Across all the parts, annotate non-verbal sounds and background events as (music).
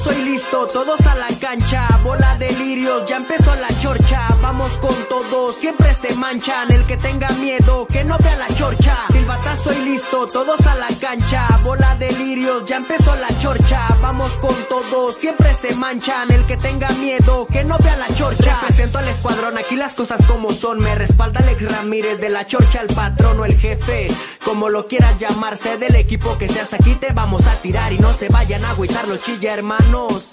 Silbatazo y listo, todos a la cancha. Bola de lirios, ya empezó la chorcha. Vamos con todo, siempre se manchan. El que tenga miedo, que no vea la chorcha. Silbatazo y listo, todos a la cancha. Bola de lirios, ya empezó la chorcha. Vamos con todo, siempre se manchan. El que tenga miedo, que no vea la chorcha. Presento al escuadrón, aquí las cosas como son. Me respalda Alex Ramírez de la chorcha, el patrón o el jefe. Como lo quieras llamarse del equipo que seas aquí, te vamos a tirar y no se vayan a agüitar los chilla hermanos.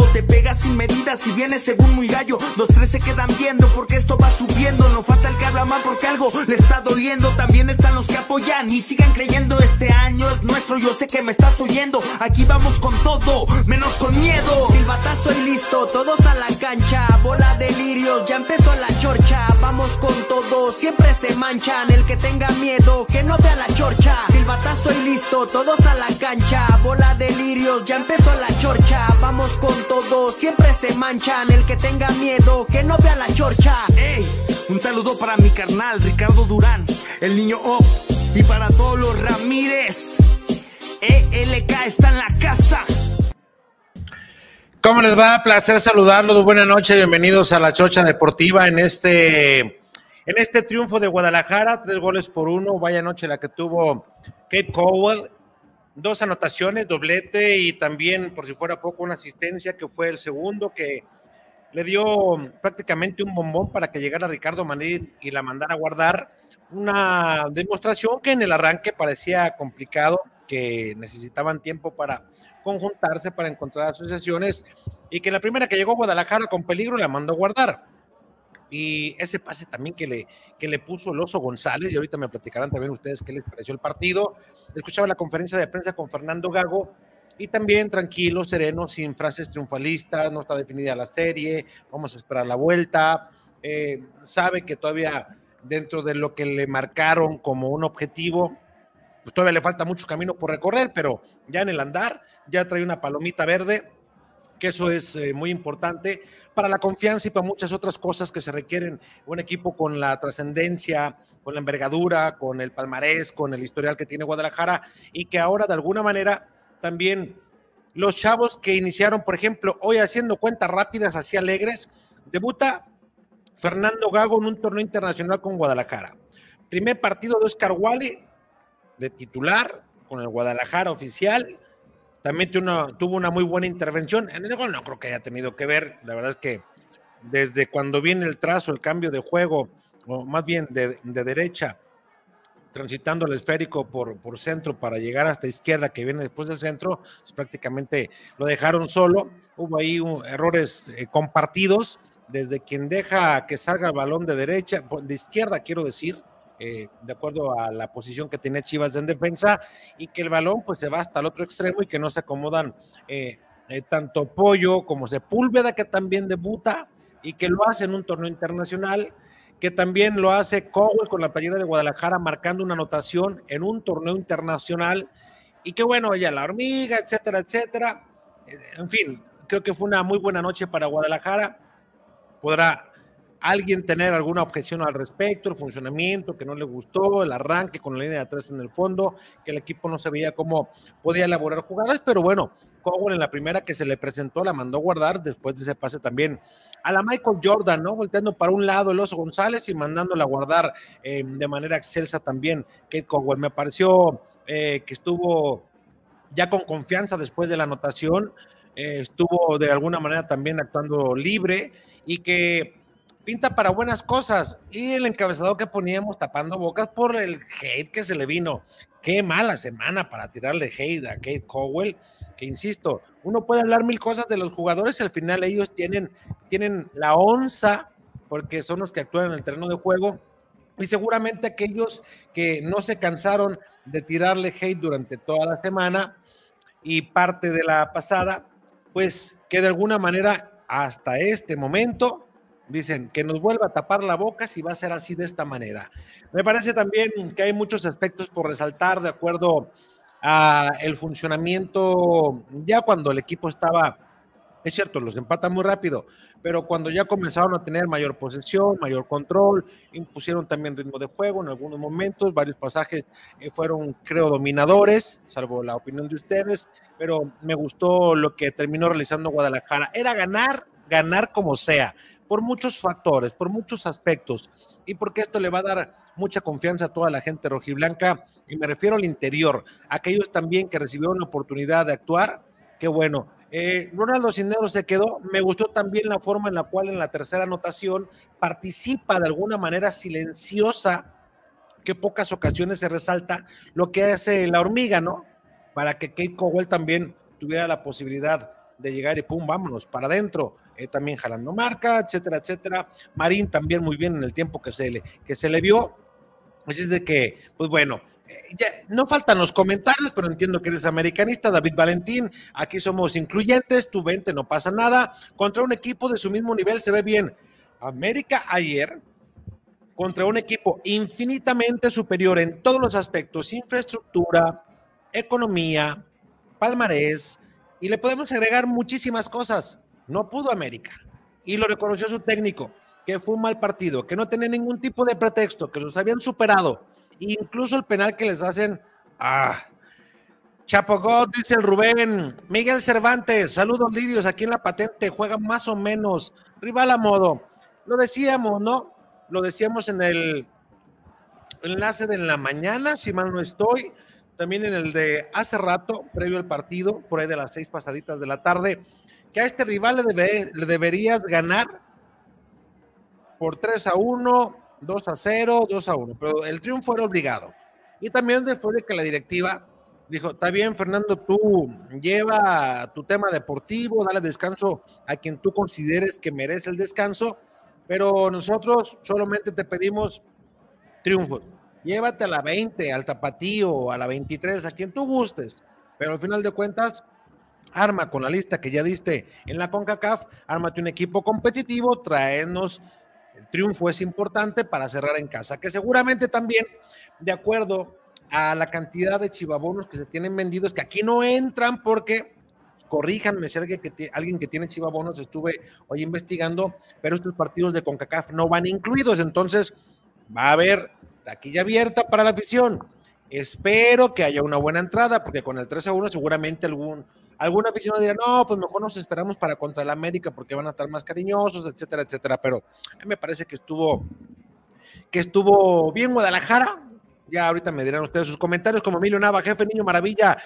Te pegas sin medidas y vienes según muy gallo. Los tres se quedan viendo porque esto va subiendo. No falta el que habla mal porque algo le está doliendo. También están los que apoyan y sigan creyendo. Este año es nuestro, yo sé que me estás oyendo. Aquí vamos con todo, menos con miedo. Silbatazo y listo, todos a la cancha. Bola de lirios, ya empezó la chorcha. Vamos con todo, siempre se manchan. El que tenga miedo, que no vea la chorcha. Silbatazo y listo, todos a la cancha. Bola de lirios, ya empezó la chorcha. Vamos con todo, siempre se manchan. El que tenga miedo, que no vea la chorcha. Ey, un saludo para mi carnal Ricardo Durán, el niño O. Y para todos los Ramírez. ELK está en la casa. ¿Cómo les va? Placer saludarlos. Buenas noches. Bienvenidos a la Chocha Deportiva en este, en este triunfo de Guadalajara. Tres goles por uno. Vaya noche la que tuvo Kate Cowell. Dos anotaciones, doblete y también, por si fuera poco, una asistencia que fue el segundo que le dio prácticamente un bombón para que llegara Ricardo Madrid y la mandara a guardar. Una demostración que en el arranque parecía complicado, que necesitaban tiempo para conjuntarse, para encontrar asociaciones y que la primera que llegó a Guadalajara con peligro la mandó a guardar. Y ese pase también que le, que le puso el oso González, y ahorita me platicarán también ustedes qué les pareció el partido. Escuchaba la conferencia de prensa con Fernando Gago, y también tranquilo, sereno, sin frases triunfalistas, no está definida la serie, vamos a esperar la vuelta, eh, sabe que todavía dentro de lo que le marcaron como un objetivo, pues todavía le falta mucho camino por recorrer, pero ya en el andar, ya trae una palomita verde, que eso es eh, muy importante para la confianza y para muchas otras cosas que se requieren un equipo con la trascendencia, con la envergadura, con el palmarés, con el historial que tiene Guadalajara y que ahora de alguna manera también los chavos que iniciaron, por ejemplo, hoy haciendo cuentas rápidas así alegres, debuta Fernando Gago en un torneo internacional con Guadalajara. Primer partido de Oscar Wally de titular con el Guadalajara oficial. También tuvo una, tuvo muy buena intervención. Gol no creo que haya tenido que ver. La verdad es que desde cuando viene el trazo, el cambio de juego, o más bien de, de derecha transitando el esférico por, centro para llegar hasta izquierda que viene después del centro, pues prácticamente lo dejaron solo. Hubo ahí errores eh, compartidos desde quien deja que salga el balón de derecha, de izquierda quiero decir, eh, de acuerdo a la posición que tiene Chivas en defensa, y que el balón pues se va hasta el otro extremo y que no se acomodan eh, tanto Pollo como Sepúlveda, que también debuta y que lo hace en un torneo internacional que también lo hace Cowell con la playera de Guadalajara, marcando una anotación en un torneo internacional. Y que bueno, ya la hormiga, etcétera, etcétera. En fin, creo que fue una muy buena noche para Guadalajara. Podrá alguien tener alguna objeción al respecto, el funcionamiento que no le gustó, el arranque con la línea de atrás en el fondo, que el equipo no sabía cómo podía elaborar jugadas, pero bueno, Cowell en la primera que se le presentó la mandó guardar, después de ese pase también a la Michael Jordan, ¿no? Volteando para un lado el oso González y mandándola guardar eh, de manera excelsa también Kate Cowell. Me pareció eh, que estuvo ya con confianza después de la anotación. eh, estuvo de alguna manera también actuando libre y que pinta para buenas cosas. Y el encabezado que poníamos tapando bocas por el hate que se le vino. Qué mala semana para tirarle hate a Kate Cowell, que insisto, uno puede hablar mil cosas de los jugadores al final ellos tienen, tienen la onza, porque son los que actúan en el terreno de juego. Y seguramente aquellos que no se cansaron de tirarle hate durante toda la semana y parte de la pasada, pues que de alguna manera hasta este momento dicen que nos vuelva a tapar la boca si va a ser así de esta manera. Me parece también que hay muchos aspectos por resaltar de acuerdo a el funcionamiento ya cuando el equipo estaba es cierto, los empatan muy rápido, pero cuando ya comenzaron a tener mayor posesión, mayor control, impusieron también ritmo de juego en algunos momentos, varios pasajes eh, fueron, creo, dominadores, salvo la opinión de ustedes, pero me gustó lo que terminó realizando Guadalajara. Era ganar, ganar como sea, por muchos factores, por muchos aspectos, y porque esto le va a dar mucha confianza a toda la gente rojiblanca, y me refiero al interior, aquellos también que recibieron la oportunidad de actuar, qué bueno eh, Ronaldo Cisneros se quedó. Me gustó también la forma en la cual en la tercera anotación participa de alguna manera silenciosa, que pocas ocasiones se resalta lo que hace la hormiga, ¿no? Para que Kate Cowell también tuviera la posibilidad de llegar y pum, vámonos para adentro. Eh, también jalando marca, etcétera, etcétera. Marín también muy bien en el tiempo que se le, que se le vio. Así es de que, pues bueno, no faltan los comentarios, pero entiendo que eres americanista, David Valentín. Aquí somos incluyentes, tu vente, no pasa nada. Contra un equipo de su mismo nivel se ve bien. América ayer, contra un equipo infinitamente superior en todos los aspectos, infraestructura, economía, palmarés, y le podemos agregar muchísimas cosas. No pudo América. Y lo reconoció su técnico, que fue un mal partido, que no tenía ningún tipo de pretexto, que los habían superado incluso el penal que les hacen. Ah. Chapo dice el Rubén. Miguel Cervantes, saludos lirios aquí en la patente, juega más o menos. Rival a modo. Lo decíamos, ¿no? Lo decíamos en el enlace de la mañana, si mal no estoy. También en el de hace rato, previo al partido, por ahí de las seis pasaditas de la tarde, que a este rival le, deberías ganar por 3 a 1 2 a 0, 2 a 1, pero el triunfo era obligado. Y también después de que la directiva dijo, está bien, Fernando, tú lleva tu tema deportivo, dale descanso a quien tú consideres que merece el descanso, pero nosotros solamente te pedimos triunfos. Llévate a la 20, al tapatío, a la 23, a quien tú gustes, pero al final de cuentas, arma con la lista que ya diste en la CONCACAF, ármate un equipo competitivo, traenos el triunfo es importante para cerrar en casa, que seguramente también, de acuerdo a la cantidad de chivabonos que se tienen vendidos, que aquí no entran porque, corríjanme si alguien que, alguien que tiene chivabonos, estuve hoy investigando, pero estos partidos de CONCACAF no van incluidos, entonces va a haber taquilla abierta para la afición. Espero que haya una buena entrada, porque con el 3 a 1 seguramente algún Algún aficionado dirá, no, pues mejor nos esperamos para contra el América porque van a estar más cariñosos, etcétera, etcétera. Pero a mí me parece que estuvo, que estuvo bien Guadalajara. Ya ahorita me dirán ustedes sus comentarios, como Emilio Nava, jefe Niño Maravilla,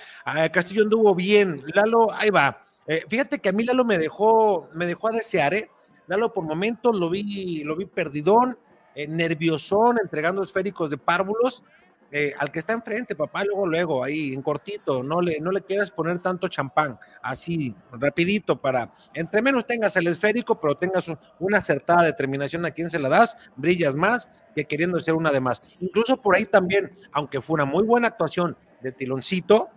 Castillo anduvo bien, Lalo, ahí va. Eh, fíjate que a mí Lalo me dejó, me dejó a desear, ¿eh? Lalo por momentos lo vi, lo vi perdidón, eh, nerviosón, entregando esféricos de párvulos, eh, al que está enfrente, papá, luego, luego, ahí en cortito, no le, no le quieras poner tanto champán, así, rapidito, para, entre menos tengas el esférico, pero tengas una acertada determinación a quién se la das, brillas más que queriendo ser una de más. Incluso por ahí también, aunque fue una muy buena actuación de Tiloncito,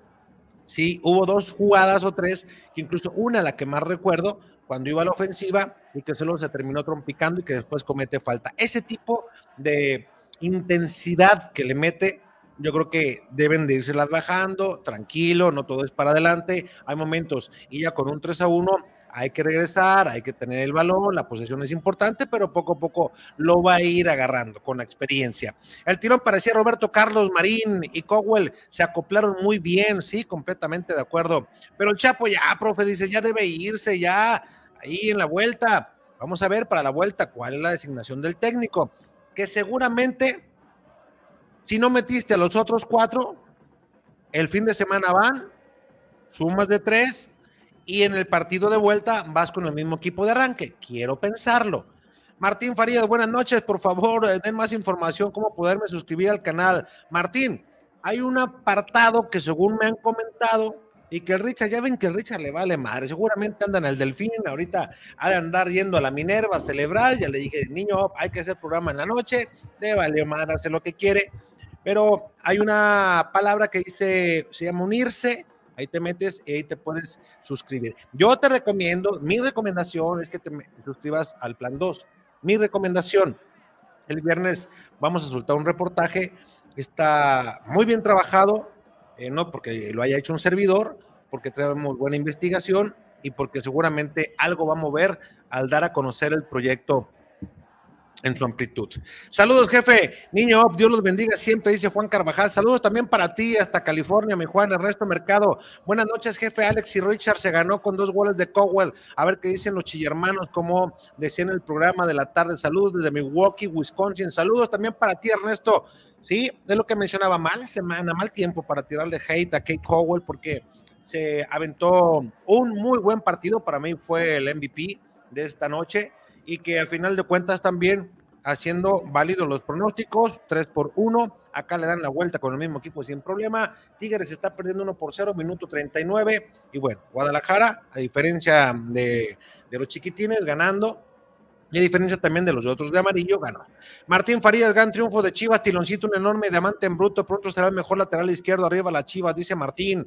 sí, hubo dos jugadas o tres, que incluso una, la que más recuerdo, cuando iba a la ofensiva y que solo se terminó trompicando y que después comete falta. Ese tipo de intensidad que le mete, yo creo que deben de las bajando, tranquilo, no todo es para adelante, hay momentos y ya con un 3 a 1 hay que regresar, hay que tener el balón, la posesión es importante, pero poco a poco lo va a ir agarrando con la experiencia. El tirón parecía Roberto Carlos Marín y Cowell se acoplaron muy bien, sí, completamente de acuerdo. Pero el Chapo ya, profe, dice, ya debe irse, ya ahí en la vuelta. Vamos a ver para la vuelta cuál es la designación del técnico que seguramente, si no metiste a los otros cuatro, el fin de semana van, sumas de tres, y en el partido de vuelta vas con el mismo equipo de arranque. Quiero pensarlo. Martín Farías, buenas noches. Por favor, eh, den más información, cómo poderme suscribir al canal. Martín, hay un apartado que según me han comentado y que el Richard, ya ven que el Richard le vale madre, seguramente anda en el Delfín, ahorita ha de andar yendo a la Minerva a celebrar, ya le dije, niño, hay que hacer programa en la noche, le vale madre, hace lo que quiere, pero hay una palabra que dice, se llama unirse, ahí te metes y ahí te puedes suscribir. Yo te recomiendo, mi recomendación es que te suscribas al plan 2, mi recomendación, el viernes vamos a soltar un reportaje, está muy bien trabajado, eh, no porque lo haya hecho un servidor, porque tenemos buena investigación y porque seguramente algo va a mover al dar a conocer el proyecto en su amplitud. Saludos, jefe. Niño, Dios los bendiga siempre, dice Juan Carvajal. Saludos también para ti hasta California, mi Juan Ernesto Mercado. Buenas noches, jefe. Alex y Richard se ganó con dos goles de Cowell. A ver qué dicen los chillermanos, como decía en el programa de la tarde. Saludos desde Milwaukee, Wisconsin. Saludos también para ti, Ernesto. Sí, es lo que mencionaba, mala semana, mal tiempo para tirarle hate a Kate Cowell porque se aventó un muy buen partido, para mí fue el MVP de esta noche y que al final de cuentas también haciendo válidos los pronósticos, 3 por 1, acá le dan la vuelta con el mismo equipo sin problema, Tigres está perdiendo 1 por 0, minuto 39, y bueno, Guadalajara, a diferencia de, de los chiquitines, ganando, y a diferencia también de los otros de amarillo, ganó. Martín Farías, gran triunfo de Chivas, Tiloncito, un enorme diamante en bruto, pronto será el mejor lateral izquierdo, arriba la Chivas, dice Martín.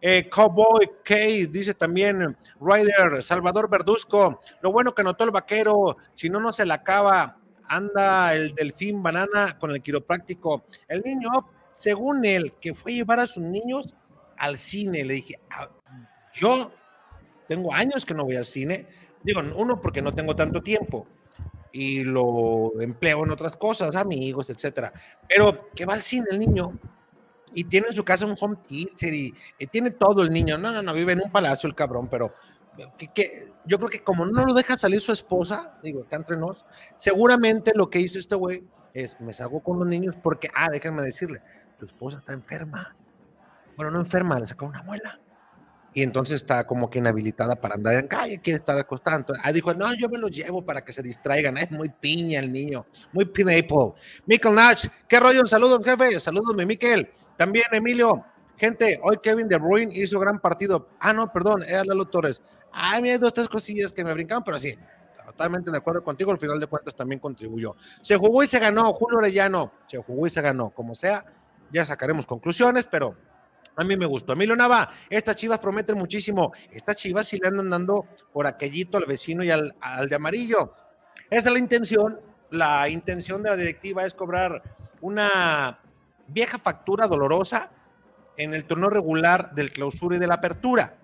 Eh, Cowboy K, dice también Ryder, Salvador Verduzco, lo bueno que notó el vaquero, si no, no se la acaba, anda el delfín banana con el quiropráctico. El niño, según él, que fue a llevar a sus niños al cine, le dije, ah, yo tengo años que no voy al cine, Digo, uno, porque no tengo tanto tiempo y lo empleo en otras cosas, amigos, etcétera. Pero que va al cine el niño y tiene en su casa un home theater y, tiene todo el niño. No, no, no, vive en un palacio el cabrón, pero que, yo creo que como no lo deja salir su esposa, digo, acá entre nos, seguramente lo que hizo este güey es, me salgo con los niños porque, ah, déjenme decirle, su esposa está enferma. Bueno, no enferma, le sacó una muela y entonces está como que inhabilitada para andar en calle, quiere estar acostado. ah, dijo, no, yo me lo llevo para que se distraigan. Es muy piña el niño, muy pineapple. Michael Nash, ¿qué rollo? Saludos, jefe. Saludos, mi Miquel. También, Emilio. Gente, hoy Kevin De Bruyne hizo gran partido. Ah, no, perdón, era Lalo Torres. Me hay dos, tres cosillas que me brincaban, pero sí, totalmente de acuerdo contigo. Al final de cuentas también contribuyó. Se jugó y se ganó. Julio Orellano, se jugó y se ganó. Como sea, ya sacaremos conclusiones, pero a mí me gustó. Emilio Nava, estas chivas prometen muchísimo. Estas chivas sí le andan dando por aquellito al vecino y al, de amarillo. Esa es la intención. La intención de la directiva es cobrar una vieja factura dolorosa en el torneo regular del clausura y de la apertura,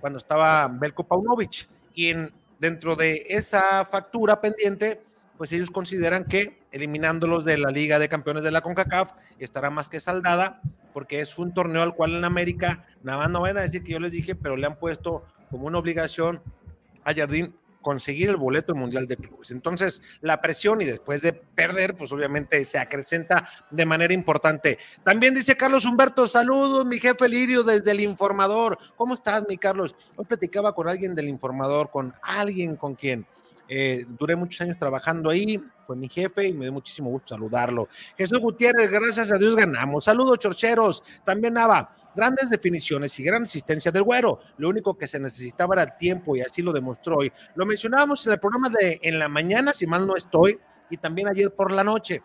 cuando estaba Belko Paunovic. Y en, dentro de esa factura pendiente, pues ellos consideran que eliminándolos de la Liga de Campeones de la CONCACAF estará más que saldada porque es un torneo al cual en América, nada más no van a decir que yo les dije, pero le han puesto como una obligación a Jardín conseguir el boleto mundial de clubes. Entonces, la presión y después de perder, pues obviamente se acrecenta de manera importante. También dice Carlos Humberto, saludos, mi jefe Lirio desde el informador. ¿Cómo estás, mi Carlos? Hoy platicaba con alguien del informador, con alguien con quien eh, duré muchos años trabajando ahí, fue mi jefe y me dio muchísimo gusto saludarlo. Jesús Gutiérrez, gracias a Dios ganamos. Saludos, chorcheros. También Nava, grandes definiciones y gran asistencia del güero. Lo único que se necesitaba era el tiempo y así lo demostró hoy. Lo mencionábamos en el programa de en la mañana, si mal no estoy, y también ayer por la noche.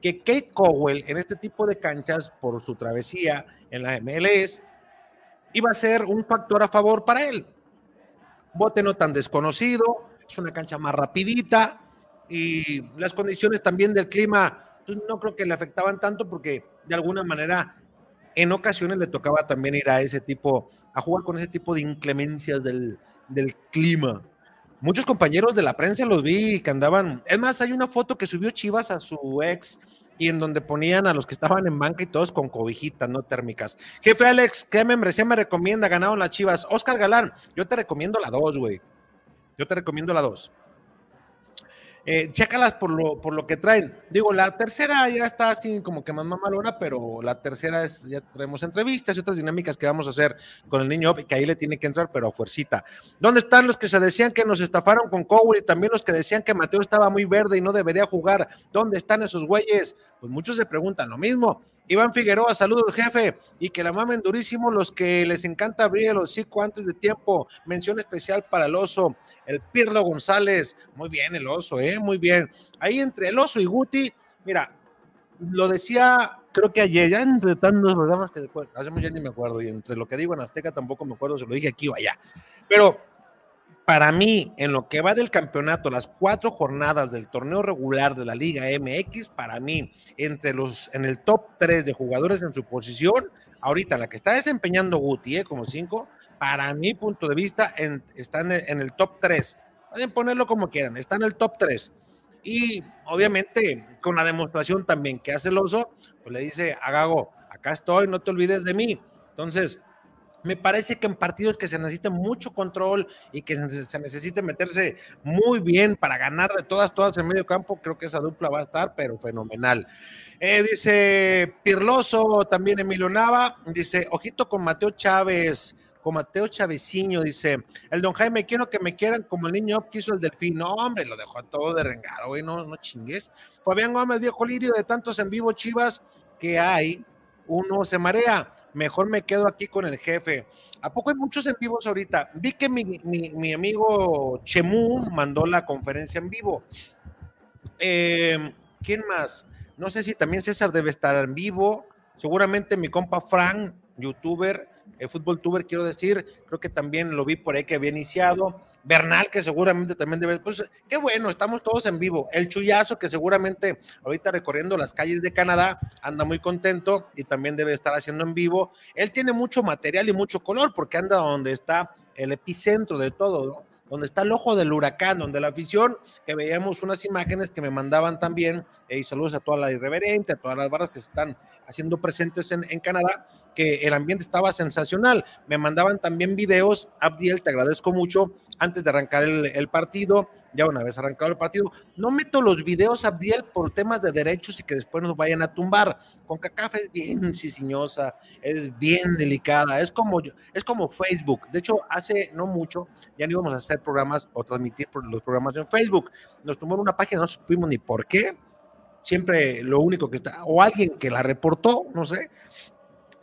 Que Kate Cowell en este tipo de canchas, por su travesía en la MLS, iba a ser un factor a favor para él. Bote no tan desconocido, es una cancha más rapidita y las condiciones también del clima pues, no creo que le afectaban tanto porque de alguna manera en ocasiones le tocaba también ir a ese tipo, a jugar con ese tipo de inclemencias del, del clima. Muchos compañeros de la prensa los vi que andaban, es más, hay una foto que subió Chivas a su ex y en donde ponían a los que estaban en banca y todos con cobijitas, no térmicas. Jefe Alex, ¿qué membresía me recomienda? Ganaron las Chivas. Oscar Galán, yo te recomiendo la 2, güey. Yo te recomiendo la 2. Eh, chécalas por lo, por lo que traen. Digo, la tercera ya está así como que más mamalona, pero la tercera es, ya traemos entrevistas y otras dinámicas que vamos a hacer con el niño, que ahí le tiene que entrar, pero a fuercita. ¿Dónde están los que se decían que nos estafaron con Cowell y también los que decían que Mateo estaba muy verde y no debería jugar? ¿Dónde están esos güeyes? Pues muchos se preguntan lo mismo. Iván Figueroa, saludos jefe, y que la mamen durísimo los que les encanta abrir el hocico antes de tiempo. Mención especial para el oso, el Pirlo González. Muy bien el oso, ¿eh? Muy bien. Ahí entre el oso y Guti, mira, lo decía, creo que ayer, ya entre tantos programas que después, hacemos ya ni me acuerdo, y entre lo que digo en Azteca tampoco me acuerdo, se lo dije aquí o allá. Pero para mí, en lo que va del campeonato, las cuatro jornadas del torneo regular de la Liga MX, para mí, entre los, en el top tres de jugadores en su posición, ahorita la que está desempeñando Guti, ¿eh? como cinco, para mi punto de vista, en, está en el, en el top tres. Pueden ponerlo como quieran, está en el top tres. Y obviamente, con la demostración también que hace el oso, pues le dice a Gago, acá estoy, no te olvides de mí. Entonces, me parece que en partidos que se necesite mucho control y que se, se, necesite meterse muy bien para ganar de todas, todas en medio campo, creo que esa dupla va a estar, pero fenomenal. Eh, dice Pirloso, también Emilio Nava, dice, ojito con Mateo Chávez, con Mateo Chaveciño, dice, el don Jaime, quiero que me quieran como el niño que hizo el delfín. No, hombre, lo dejó todo de rengado, güey, no, no chingues. Fabián Gómez, viejo lirio de tantos en vivo chivas que hay, uno se marea. Mejor me quedo aquí con el jefe. ¿A poco hay muchos en vivos ahorita? Vi que mi, mi, mi amigo Chemu mandó la conferencia en vivo. Eh, ¿Quién más? No sé si también César debe estar en vivo. Seguramente mi compa Frank, youtuber, eh, fútbol tuber, quiero decir, creo que también lo vi por ahí que había iniciado. Bernal, que seguramente también debe, pues qué bueno, estamos todos en vivo. El Chuyazo, que seguramente ahorita recorriendo las calles de Canadá, anda muy contento y también debe estar haciendo en vivo. Él tiene mucho material y mucho color porque anda donde está el epicentro de todo, donde está el ojo del huracán, donde la afición, que veíamos unas imágenes que me mandaban también, y saludos a toda la irreverente, a todas las barras que se están haciendo presentes en, en, Canadá, que el ambiente estaba sensacional. Me mandaban también videos, Abdiel, te agradezco mucho, antes de arrancar el, el partido, ya una vez arrancado el partido, no meto los videos, Abdiel, por temas de derechos y que después nos vayan a tumbar. Con CACAF es bien sisiñosa, es bien delicada, es como, es como Facebook. De hecho, hace no mucho ya no íbamos a hacer programas o transmitir los programas en Facebook. Nos tumbaron una página, no supimos ni por qué. Siempre lo único que está, o alguien que la reportó, no sé,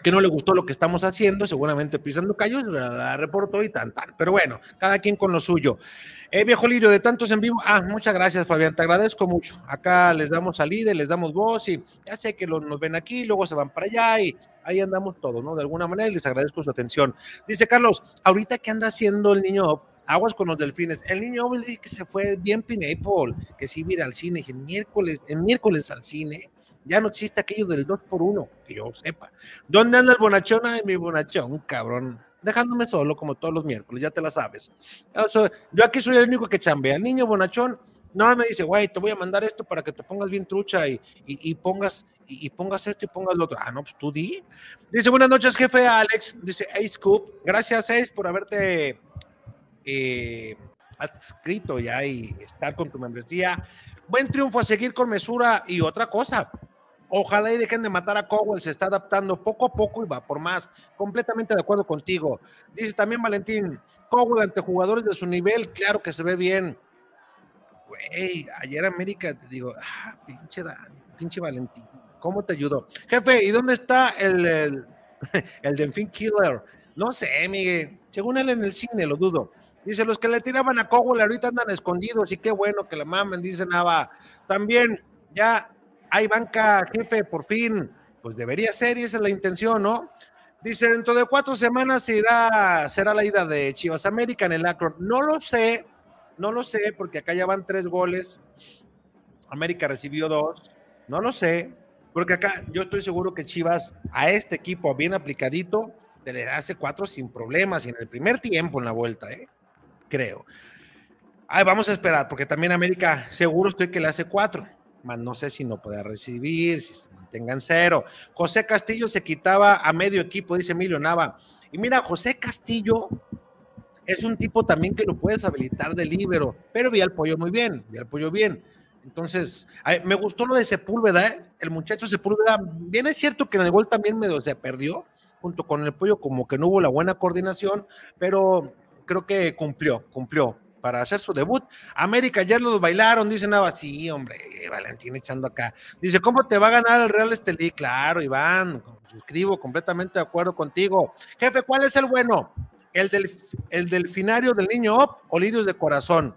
que no le gustó lo que estamos haciendo, seguramente pisando callos, la reportó y tan, tan. Pero bueno, cada quien con lo suyo. Eh, viejo Lirio, de tantos en vivo. Ah, muchas gracias, Fabián, te agradezco mucho. Acá les damos salida, les damos voz y ya sé que lo, nos ven aquí, luego se van para allá y ahí andamos todos, ¿no? De alguna manera y les agradezco su atención. Dice Carlos, ahorita que anda haciendo el niño aguas con los delfines. El niño que se fue bien Pineapple, que sí ir al cine, dije, miércoles, el miércoles al cine ya no existe aquello del 2 por 1 que yo sepa. ¿Dónde anda el bonachón? Ay, mi bonachón, cabrón. Dejándome solo como todos los miércoles, ya te la sabes. Sea, yo aquí soy el único que chambea. Niño bonachón no me dice, güey, te voy a mandar esto para que te pongas bien trucha y, y, pongas y, y, pongas esto y pongas lo otro. Ah, no, pues tú di. Dice, buenas noches, jefe Alex. Dice, Ace Scoop. Gracias, Ace, por haberte eh, adscrito ya y estar con tu membresía. Buen triunfo a seguir con mesura y otra cosa. Ojalá y dejen de matar a Cowell, se está adaptando poco a poco y va por más. Completamente de acuerdo contigo. Dice también Valentín, Cowell ante jugadores de su nivel, claro que se ve bien. Güey, ayer América, te digo, ah, pinche Dani, pinche Valentín, ¿cómo te ayudó? Jefe, ¿y dónde está el, el, (laughs) el Delfín Killer? No sé, Miguel, según él en el cine, lo dudo. Dice, los que le tiraban a Cowell ahorita andan escondidos y qué bueno que la mamen, dice Nava. También, ya hay banca, jefe, por fin. Pues debería ser y esa es la intención, ¿no? Dice, dentro de cuatro semanas irá, será la ida de Chivas América en el Akron. No lo sé, no lo sé, porque acá ya van tres goles. América recibió dos. No lo sé, porque acá yo estoy seguro que Chivas a este equipo bien aplicadito te le hace cuatro sin problemas y en el primer tiempo en la vuelta, ¿eh? creo. Ay, vamos a esperar, porque también América seguro estoy que le hace cuatro no sé si no pueda recibir, si se mantengan cero. José Castillo se quitaba a medio equipo, dice Emilio Nava. Y mira, José Castillo es un tipo también que lo puedes habilitar de libero, pero vi al pollo muy bien, vi al pollo bien. Entonces, me gustó lo de Sepúlveda, ¿eh? el muchacho Sepúlveda, bien es cierto que en el gol también medio se perdió, junto con el pollo, como que no hubo la buena coordinación, pero creo que cumplió, cumplió para hacer su debut. América ya los bailaron, dice Nava, sí, hombre, Valentín echando acá. Dice, ¿cómo te va a ganar el Real Estelí? Claro, Iván, suscribo, completamente de acuerdo contigo. Jefe, ¿cuál es el bueno? ¿El, del, el delfinario del niño Op o lirios de corazón?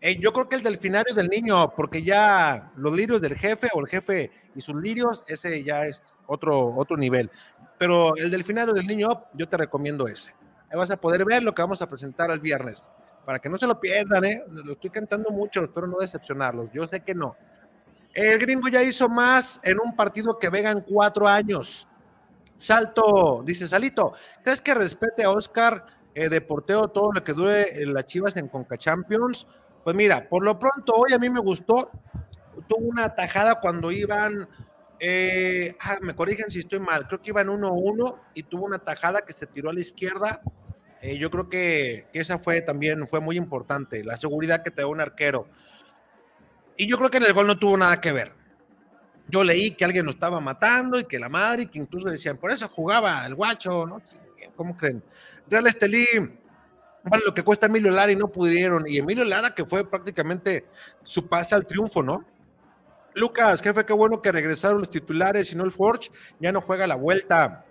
Eh, yo creo que el delfinario del niño, porque ya los lirios del jefe o el jefe y sus lirios, ese ya es otro, otro nivel. Pero el delfinario del niño yo te recomiendo ese. Ahí vas a poder ver lo que vamos a presentar el viernes. Para que no se lo pierdan, ¿eh? Lo estoy cantando mucho, espero no decepcionarlos. Yo sé que no. El gringo ya hizo más en un partido que Vega cuatro años. Salto, dice Salito, ¿crees que respete a Oscar eh, de porteo todo lo que dure en las Chivas en Conca Champions? Pues mira, por lo pronto hoy a mí me gustó. Tuvo una tajada cuando iban, eh, ah, me corrigen si estoy mal, creo que iban 1-1 y tuvo una tajada que se tiró a la izquierda. Eh, yo creo que, esa fue también fue muy importante, la seguridad que te da un arquero. Y yo creo que en el gol no tuvo nada que ver. Yo leí que alguien lo estaba matando y que la madre, que incluso decían, por eso jugaba el guacho, ¿no? ¿Cómo creen? Real Estelí, vale lo que cuesta Emilio Lara y no pudieron. Y Emilio Lara, que fue prácticamente su pase al triunfo, ¿no? Lucas, jefe, qué bueno que regresaron los titulares y no el Forge, ya no juega la vuelta.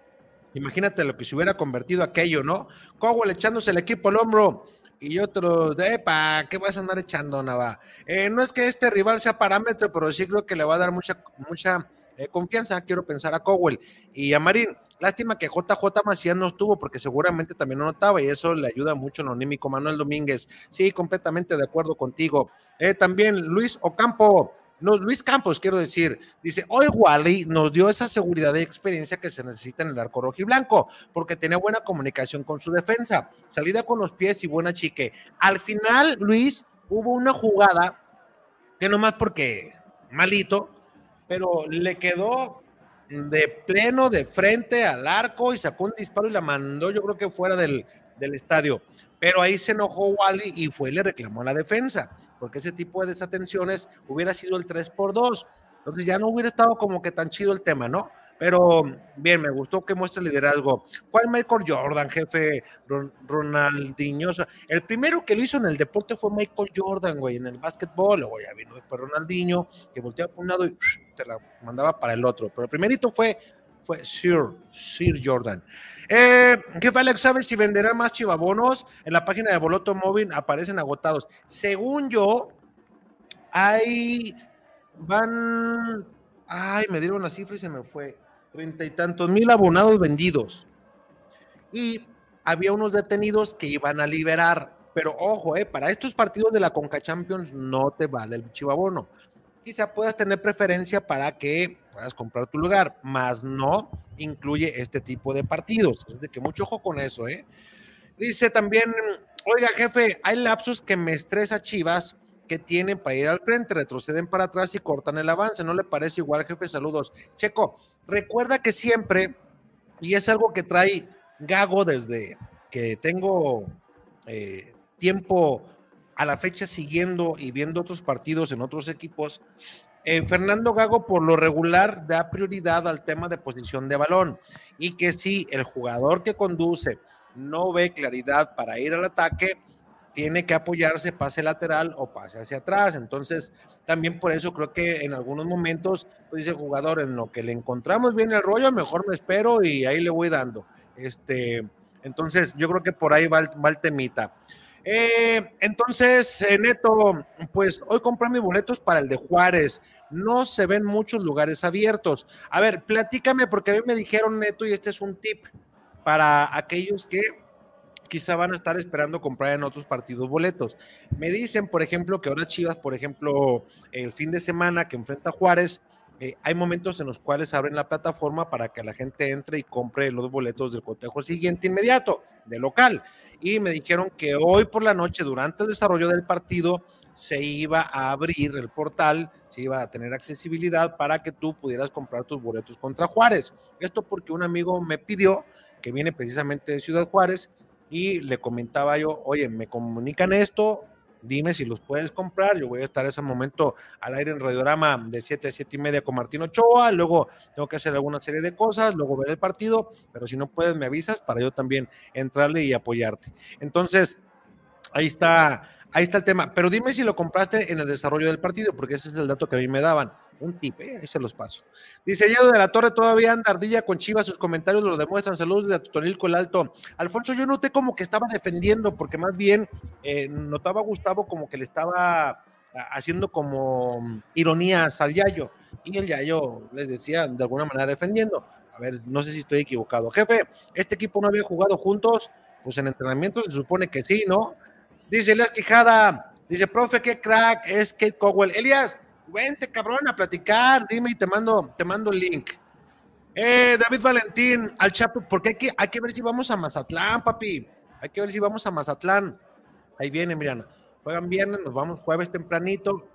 Imagínate lo que se hubiera convertido aquello, ¿no? Cowell echándose el equipo al hombro y otros de, epa, ¿qué vas a andar echando, Nava? Eh, no es que este rival sea parámetro, pero sí creo que le va a dar mucha, mucha eh, confianza, quiero pensar a Cowell y a Marín. Lástima que JJ Macías no estuvo porque seguramente también no notaba y eso le ayuda mucho en anímico. Manuel Domínguez, sí, completamente de acuerdo contigo. Eh, también Luis Ocampo, Luis Campos, quiero decir, dice, hoy Wally nos dio esa seguridad y experiencia que se necesita en el arco rojo y blanco, porque tenía buena comunicación con su defensa, salida con los pies y buena chique. Al final, Luis, hubo una jugada que no más porque malito, pero le quedó de pleno, de frente al arco y sacó un disparo y la mandó, yo creo que fuera del, del estadio. Pero ahí se enojó Wally y fue y le reclamó a la defensa porque ese tipo de desatenciones hubiera sido el 3 por 2. Entonces ya no hubiera estado como que tan chido el tema, ¿no? Pero bien, me gustó que muestre liderazgo. ¿Cuál Michael Jordan, jefe Ronaldinho? el primero que lo hizo en el deporte fue Michael Jordan, güey, en el básquetbol. Luego ya vino después Ronaldinho, que volteaba por un lado y te la mandaba para el otro. Pero el primerito fue, fue Sir, Sir Jordan. Eh, jefe Alex, ¿sabes si venderá más chivabonos? En la página de Boloto Móvil aparecen agotados. Según yo, hay, van, ay, me dieron la cifra y se me fue, treinta y tantos mil abonados vendidos. Y había unos detenidos que iban a liberar, pero ojo, eh, para estos partidos de la Conca Champions no te vale el chivabono. Quizá puedas tener preferencia para que puedas comprar tu lugar, más no incluye este tipo de partidos. Es de que mucho ojo con eso, ¿eh? Dice también, oiga jefe, hay lapsos que me estresa Chivas que tienen para ir al frente, retroceden para atrás y cortan el avance. ¿No le parece igual, jefe? Saludos. Checo, recuerda que siempre, y es algo que trae Gago desde que tengo eh, tiempo a la fecha siguiendo y viendo otros partidos en otros equipos, eh, Fernando Gago por lo regular da prioridad al tema de posición de balón y que si el jugador que conduce no ve claridad para ir al ataque, tiene que apoyarse pase lateral o pase hacia atrás. Entonces, también por eso creo que en algunos momentos, pues dice el jugador, en lo que le encontramos bien el rollo, mejor me espero y ahí le voy dando. Este, entonces, yo creo que por ahí va el, temita. Eh, entonces, eh, Neto, pues hoy compré mis boletos para el de Juárez no se ven muchos lugares abiertos. A ver, platícame, porque a mí me dijeron, Neto, y este es un tip para aquellos que quizá van a estar esperando comprar en otros partidos boletos. Me dicen, por ejemplo, que ahora Chivas, por ejemplo, el fin de semana que enfrenta Juárez, eh, hay momentos en los cuales abren la plataforma para que la gente entre y compre los boletos del cotejo siguiente inmediato, de local. Y me dijeron que hoy por la noche, durante el desarrollo del partido, se iba a abrir el portal, se iba a tener accesibilidad para que tú pudieras comprar tus boletos contra Juárez. Esto porque un amigo me pidió, que viene precisamente de Ciudad Juárez, y le comentaba yo, oye, me comunican esto, dime si los puedes comprar. Yo voy a estar ese momento al aire en Radiorama de 7 a 7 y media con Martín Ochoa. Luego tengo que hacer alguna serie de cosas, luego ver el partido. Pero si no puedes, me avisas para yo también entrarle y apoyarte. Entonces, ahí está, ahí está el tema. Pero dime si lo compraste en el desarrollo del partido, porque ese es el dato que a mí me daban. Un tip, ¿eh? ahí se los paso. Dice Diego de la Torre, todavía anda ardilla con Chivas, sus comentarios lo demuestran. Saludos de Totonilco el Alto. Alfonso, yo noté como que estaba defendiendo, porque más bien eh, notaba a Gustavo como que le estaba haciendo como ironías al Yayo. Y el Yayo les decía de alguna manera defendiendo. A ver, no sé si estoy equivocado. Jefe, ¿este equipo no había jugado juntos? Pues en entrenamiento se supone que sí, ¿no? Dice Elias Quijada, dice, profe, qué crack es Kate Cowell. Elias, vente cabrón a platicar, dime y te mando, te mando el link. Eh, David Valentín, al Chapo, porque hay que, hay que ver si vamos a Mazatlán, papi. Hay que ver si vamos a Mazatlán. Ahí viene, Miriana. Juegan viernes, nos vamos jueves tempranito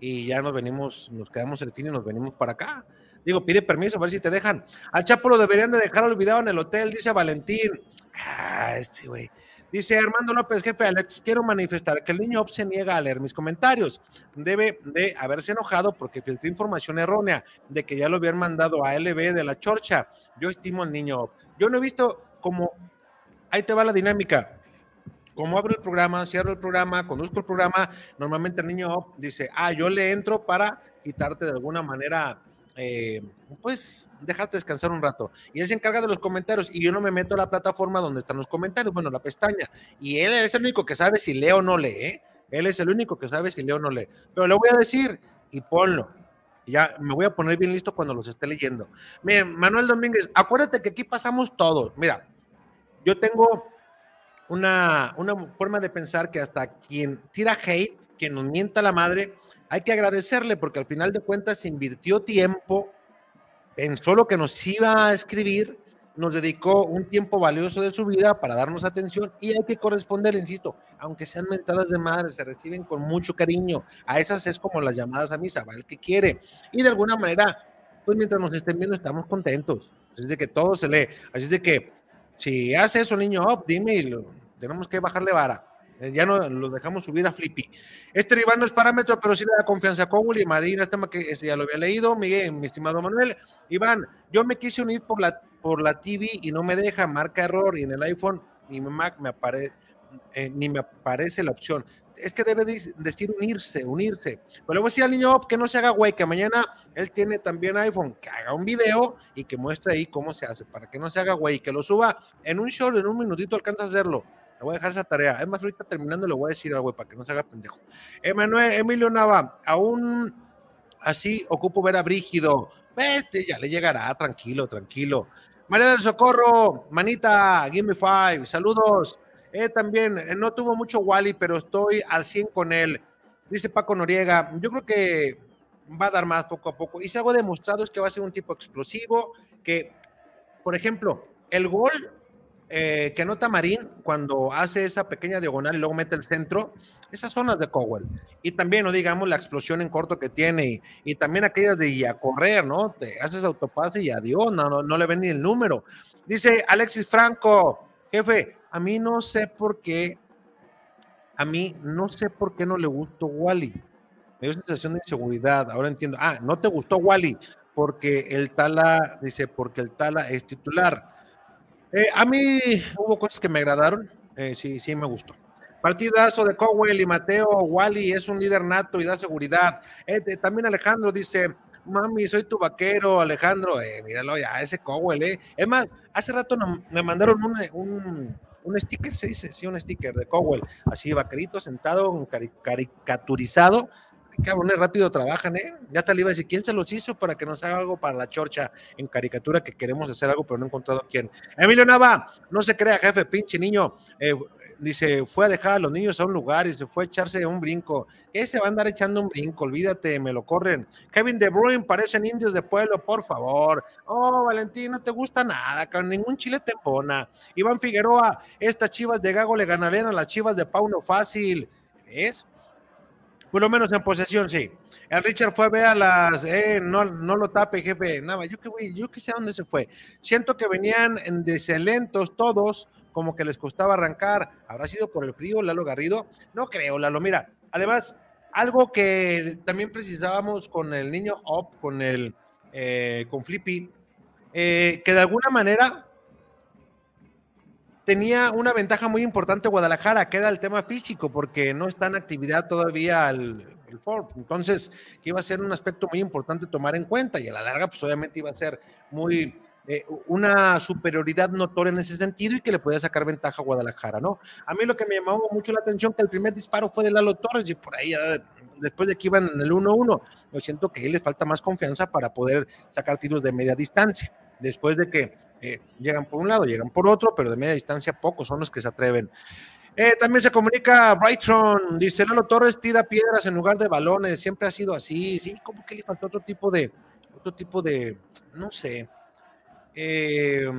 y ya nos venimos, nos quedamos el fin y nos venimos para acá. Digo, pide permiso, a ver si te dejan. Al Chapo lo deberían de dejar olvidado en el hotel, dice Valentín. Ah, este güey. Dice Armando López, jefe Alex, quiero manifestar que el niño se niega a leer mis comentarios. Debe de haberse enojado porque filtré información errónea de que ya lo habían mandado a LB de la Chorcha. Yo estimo al niño Op. Yo no he visto como, ahí te va la dinámica. Como abro el programa, cierro el programa, conduzco el programa, normalmente el niño dice, ah, yo le entro para quitarte de alguna manera eh, pues déjate descansar un rato. Y él se encarga de los comentarios y yo no me meto a la plataforma donde están los comentarios, bueno, la pestaña. Y él es el único que sabe si leo o no lee. ¿eh? Él es el único que sabe si leo o no lee. Pero le voy a decir y ponlo. Ya me voy a poner bien listo cuando los esté leyendo. Miren, Manuel Domínguez, acuérdate que aquí pasamos todos. Mira, yo tengo una, una forma de pensar que hasta quien tira hate, quien nos mienta la madre, hay que agradecerle porque al final de cuentas invirtió tiempo, pensó lo que nos iba a escribir, nos dedicó un tiempo valioso de su vida para darnos atención y hay que corresponder, insisto, aunque sean mentadas de madre, se reciben con mucho cariño. A esas es como las llamadas a misa, va el que quiere. Y de alguna manera, pues mientras nos estén viendo estamos contentos. Así de que todo se lee. Así de que si hace eso, niño, oh, dime y tenemos que bajarle vara. Eh, ya no lo dejamos subir a Flippy. Este rival no es parámetro, pero sí le da confianza a Cowell y Marina, este tema que ya lo había leído, Miguel, mi estimado Manuel. Iván, yo me quise unir por la, por la TV y no me deja, marca error, y en el iPhone ni Mac me aparece, eh, ni me aparece la opción. Es que debe decir unirse, unirse. Pero le voy a decir al niño que no se haga güey, que mañana él tiene también iPhone, que haga un video y que muestre ahí cómo se hace, para que no se haga güey, que lo suba en un short, en un minutito alcanza a hacerlo le voy a dejar esa tarea. Es más, ahorita terminando le voy a decir algo para que no se haga pendejo. Emanuel, Emilio Nava, aún así ocupo ver a Brígido. Vete, ya le llegará, tranquilo, tranquilo. María del Socorro, manita, give me five, saludos. Eh, también, eh, no tuvo mucho Wally, pero estoy al 100 con él. Dice Paco Noriega, yo creo que va a dar más poco a poco. Y si algo demostrado es que va a ser un tipo explosivo, que, por ejemplo, el gol eh, que anota Marín cuando hace esa pequeña diagonal y luego mete el centro, esas zonas de Cowell. Y también, no digamos, la explosión en corto que tiene y, también aquellas de ir a correr, ¿no? Te haces autopase y adiós, no, no, no le ven ni el número. Dice Alexis Franco, jefe, a mí no sé por qué, a mí no sé por qué no le gustó Wally. Me dio sensación de inseguridad, ahora entiendo. Ah, no te gustó Wally, porque el Tala, dice, porque el Tala es titular. Eh, a mí hubo cosas que me agradaron, eh, sí, sí me gustó. Partidazo de Cowell y Mateo, Wally es un líder nato y da seguridad. Eh, también Alejandro dice, mami, soy tu vaquero, Alejandro, míralo ya, ese Cowell, eh. Es más, hace rato me mandaron un, un, sticker, se dice, sí, un sticker de Cowell, así vaquerito sentado, caricaturizado, cabrones rápido trabajan, ¿eh? Ya te le iba a decir, ¿quién se los hizo para que nos haga algo para la chorcha en caricatura que queremos hacer algo, pero no he encontrado quién? Emilio Nava, no se crea, jefe, pinche niño. Eh, dice, fue a dejar a los niños a un lugar y se fue a echarse un brinco. Ese va a andar echando un brinco, olvídate, me lo corren. Kevin De Bruyne, parecen indios de pueblo, por favor. Oh, Valentín, no te gusta nada, con ningún chile te pona. Iván Figueroa, estas chivas de Gago le ganarían a las chivas de Pauno fácil. ¿Es? Por lo menos en posesión, sí. El Richard fue a ver a las, eh, no, no lo tape, jefe. Nada, yo que yo que sé dónde se fue. Siento que venían en deselentos todos como que les costaba arrancar. ¿Habrá sido por el frío, Lalo Garrido? No creo, Lalo. Mira, además, algo que también precisábamos con el niño Op, con el eh, con Flippy, eh, que de alguna manera tenía una ventaja muy importante Guadalajara, que era el tema físico, porque no está en actividad todavía el, el Ford. Entonces, que iba a ser un aspecto muy importante tomar en cuenta y a la larga, pues obviamente iba a ser muy eh, una superioridad notoria en ese sentido y que le podía sacar ventaja a Guadalajara, ¿no? A mí lo que me llamó mucho la atención que el primer disparo fue de Lalo Torres y por ahí después de que iban en el 1-1, yo siento que a él le falta más confianza para poder sacar tiros de media distancia. Después de que eh, llegan por un lado, llegan por otro, pero de media distancia pocos son los que se atreven. Eh, también se comunica Brightron, dice Lalo Torres tira piedras en lugar de balones, siempre ha sido así, sí, como que le faltó otro tipo de, otro tipo de, no sé, eh,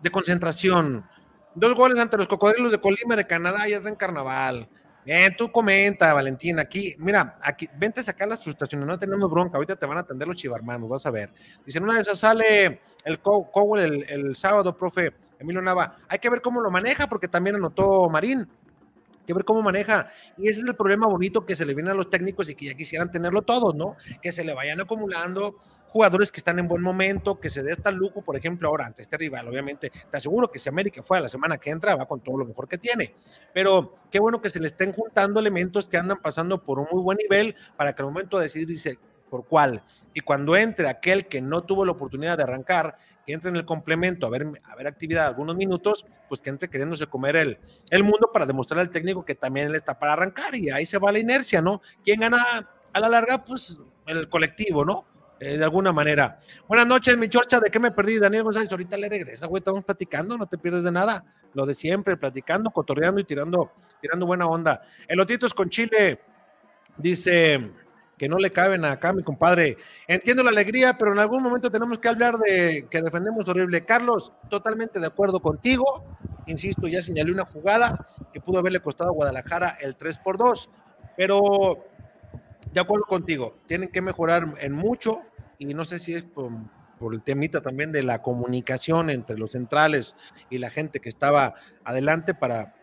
de concentración. Dos goles ante los cocodrilos de Colima de Canadá y en carnaval. Bien, tú comenta, Valentín, aquí, mira, aquí, vente a sacar las frustraciones, no tenemos bronca, ahorita te van a atender los chivarmanos, vas a ver. Dicen, una de esas sale el Cowell el, el, sábado, profe Emilio Nava, hay que ver cómo lo maneja, porque también anotó Marín, que ver cómo maneja, y ese es el problema bonito que se le viene a los técnicos y que ya quisieran tenerlo todos, ¿no? Que se le vayan acumulando jugadores que están en buen momento, que se dé este lujo, por ejemplo, ahora ante este rival, obviamente, te aseguro que si América fue a la semana que entra, va con todo lo mejor que tiene. Pero qué bueno que se le estén juntando elementos que andan pasando por un muy buen nivel para que al momento de decidir, dice, por cuál. Y cuando entre aquel que no tuvo la oportunidad de arrancar, entre en el complemento a ver, a ver actividad algunos minutos, pues que entre queriéndose comer el, el mundo para demostrar al técnico que también él está para arrancar y ahí se va la inercia, ¿no? ¿Quién gana a la larga? Pues el colectivo, ¿no? Eh, de alguna manera. Buenas noches, mi chorcha, ¿de qué me perdí? Daniel González, ahorita le regresa, güey, estamos platicando, no te pierdes de nada. Lo de siempre, platicando, cotorreando y tirando, tirando buena onda. Elotitos con Chile, dice que no le caben acá, mi compadre. Entiendo la alegría, pero en algún momento tenemos que hablar de que defendemos horrible. Carlos, totalmente de acuerdo contigo. Insisto, ya señalé una jugada que pudo haberle costado a Guadalajara el 3 por 2, pero de acuerdo contigo, tienen que mejorar en mucho y no sé si es por, el temita también de la comunicación entre los centrales y la gente que estaba adelante para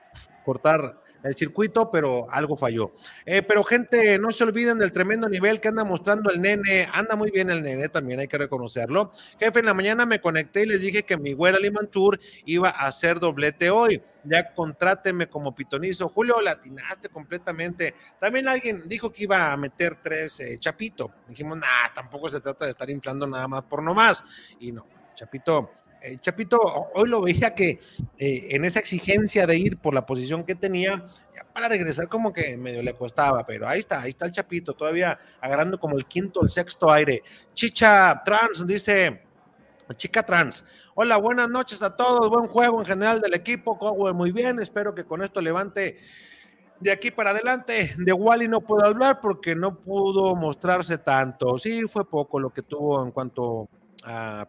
cortar el circuito, pero algo falló. Eh, pero gente, no se olviden del tremendo nivel que anda mostrando el nene. Anda muy bien el nene, también hay que reconocerlo. Jefe, en la mañana me conecté y les dije que mi güera Limantur iba a hacer doblete hoy. Ya contráteme como pitonizo. Julio, latinaste completamente. También alguien dijo que iba a meter tres eh, Chapito. Dijimos, nah, tampoco se trata de estar inflando nada más por nomás. Y no, Chapito eh, Chapito, hoy lo veía que eh, en esa exigencia de ir por la posición que tenía, para regresar como que medio le costaba, pero ahí está, ahí está el Chapito, todavía agarrando como el quinto el sexto aire. Chicha Trans dice, Chica Trans, hola, buenas noches a todos, buen juego en general del equipo, muy bien, espero que con esto levante de aquí para adelante. De Wally no puedo hablar porque no pudo mostrarse tanto. Sí, fue poco lo que tuvo en cuanto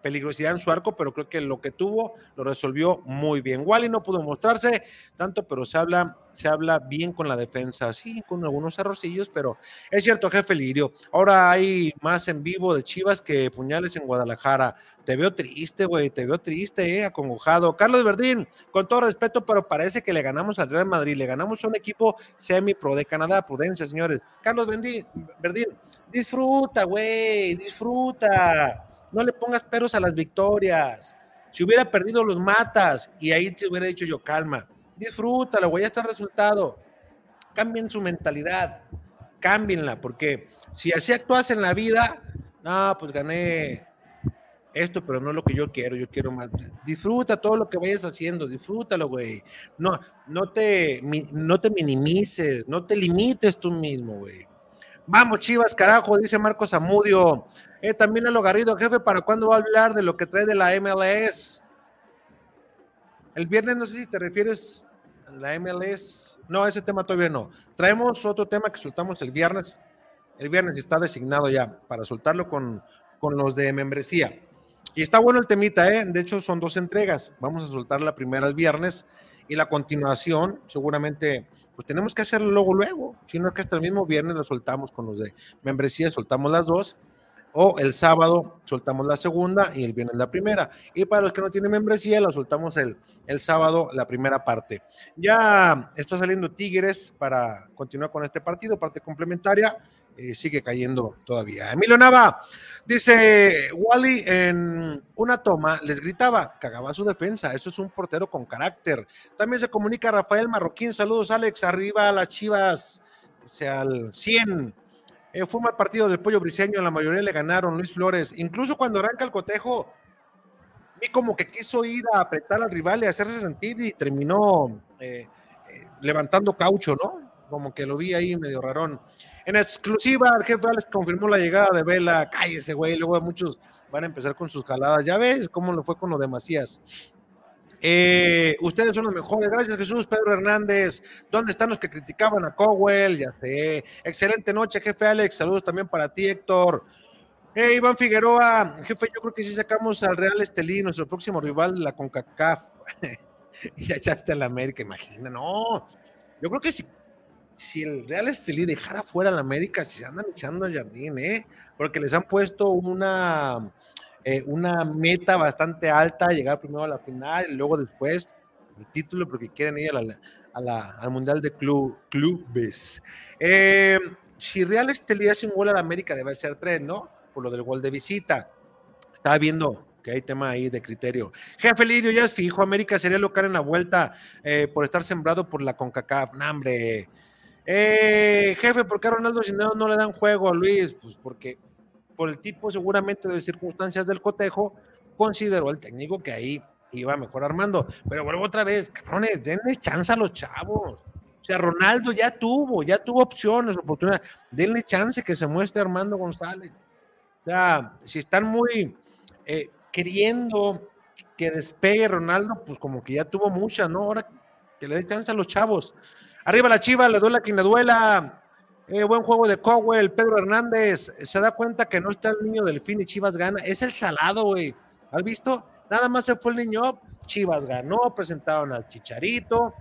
peligrosidad en su arco, pero creo que lo que tuvo lo resolvió muy bien. Wally no pudo mostrarse tanto, pero se habla, se habla bien con la defensa, sí, con algunos errorcillos, pero es cierto, jefe Lirio. Ahora hay más en vivo de Chivas que puñales en Guadalajara. Te veo triste, güey, te veo triste, eh, acongojado. Carlos Verdín, con todo respeto, pero parece que le ganamos al Real Madrid, le ganamos a un equipo semi-pro de Canadá, prudencia, señores. Carlos Verdín disfruta, güey, disfruta no le pongas peros a las victorias. Si hubiera perdido, los matas. Y ahí te hubiera dicho yo, calma, disfrútalo, güey, ya está el resultado. Cambien su mentalidad, cámbienla, porque si así actúas en la vida, no, pues gané esto, pero no lo que yo quiero, yo quiero más. Disfruta todo lo que vayas haciendo, disfrútalo, güey. No, no te, no te minimices, no te limites tú mismo, güey. Vamos, Chivas, carajo, dice Marcos Amudio. Eh, también a lo Garrido, jefe, ¿para cuándo va a hablar de lo que trae de la MLS? El viernes, no sé si te refieres a la MLS. No, ese tema todavía no. Traemos otro tema que soltamos el viernes. El viernes está designado ya para soltarlo con, con los de membresía. Y está bueno el temita, ¿eh? De hecho, son dos entregas. Vamos a soltar la primera el viernes y la continuación, seguramente, pues tenemos que hacerlo luego, luego. Si no, que hasta el mismo viernes lo soltamos con los de membresía, soltamos las dos o el sábado soltamos la segunda y el viernes la primera. Y para los que no tienen membresía, la soltamos el, el sábado la primera parte. Ya está saliendo Tigres para continuar con este partido, parte complementaria. Eh, sigue cayendo todavía. Emilio Nava dice: Wally en una toma les gritaba, cagaba su defensa. Eso es un portero con carácter. También se comunica Rafael Marroquín. Saludos, Alex. Arriba a las chivas. Dice al 100. Eh, fue mal partido del pollo briseño, la mayoría le ganaron Luis Flores. Incluso cuando arranca el cotejo, vi como que quiso ir a apretar al rival y hacerse sentir y terminó eh, eh, levantando caucho, ¿no? Como que lo vi ahí medio rarón. En exclusiva, el jefe Alex confirmó la llegada de Vela. Cállese, güey. Luego muchos van a empezar con sus jaladas. Ya ves cómo lo fue con lo de Macías. Eh, ustedes son los mejores. Gracias, Jesús. Pedro Hernández. ¿Dónde están los que criticaban a Cowell? Ya sé. Excelente noche, jefe Alex. Saludos también para ti, Héctor. Eh, Iván Figueroa, jefe, yo creo que si sacamos al Real Estelí, nuestro próximo rival, la CONCACAF. (laughs) y echaste a la América, imagina. No, yo creo que si, si el Real Estelí dejara fuera a la América, se andan echando al jardín, ¿eh? Porque les han puesto una eh, una meta bastante alta, llegar primero a la final y luego después el título porque quieren ir al Mundial de club, Clubes. Eh, si Real Estelí hace un gol a la América, debe ser tres, ¿no? Por lo del gol de visita. Estaba viendo que hay tema ahí de criterio. Jefe Lirio, ya es fijo, América sería local en la vuelta eh, por estar sembrado por la CONCACAF. No, hombre. jefe, ¿por qué a Ronaldo Cisneros no le dan juego a Luis? Pues porque por el tipo seguramente de circunstancias del cotejo, consideró el técnico que ahí iba mejor armando. Pero vuelvo otra vez, cabrones, denle chance a los chavos. O sea, Ronaldo ya tuvo, ya tuvo opciones, oportunidades. Denle chance que se muestre Armando González. O sea, si están muy eh, queriendo que despegue Ronaldo, pues como que ya tuvo muchas, ¿no? Ahora que le dé chance a los chavos. Arriba la chiva, le duela quien le duela. Eh, buen juego de Cowell, Pedro Hernández. Se da cuenta que no está el niño del fin y Chivas gana. Es el salado, güey. ¿Has visto? Nada más se fue el niño, Chivas ganó, presentaron al Chicharito,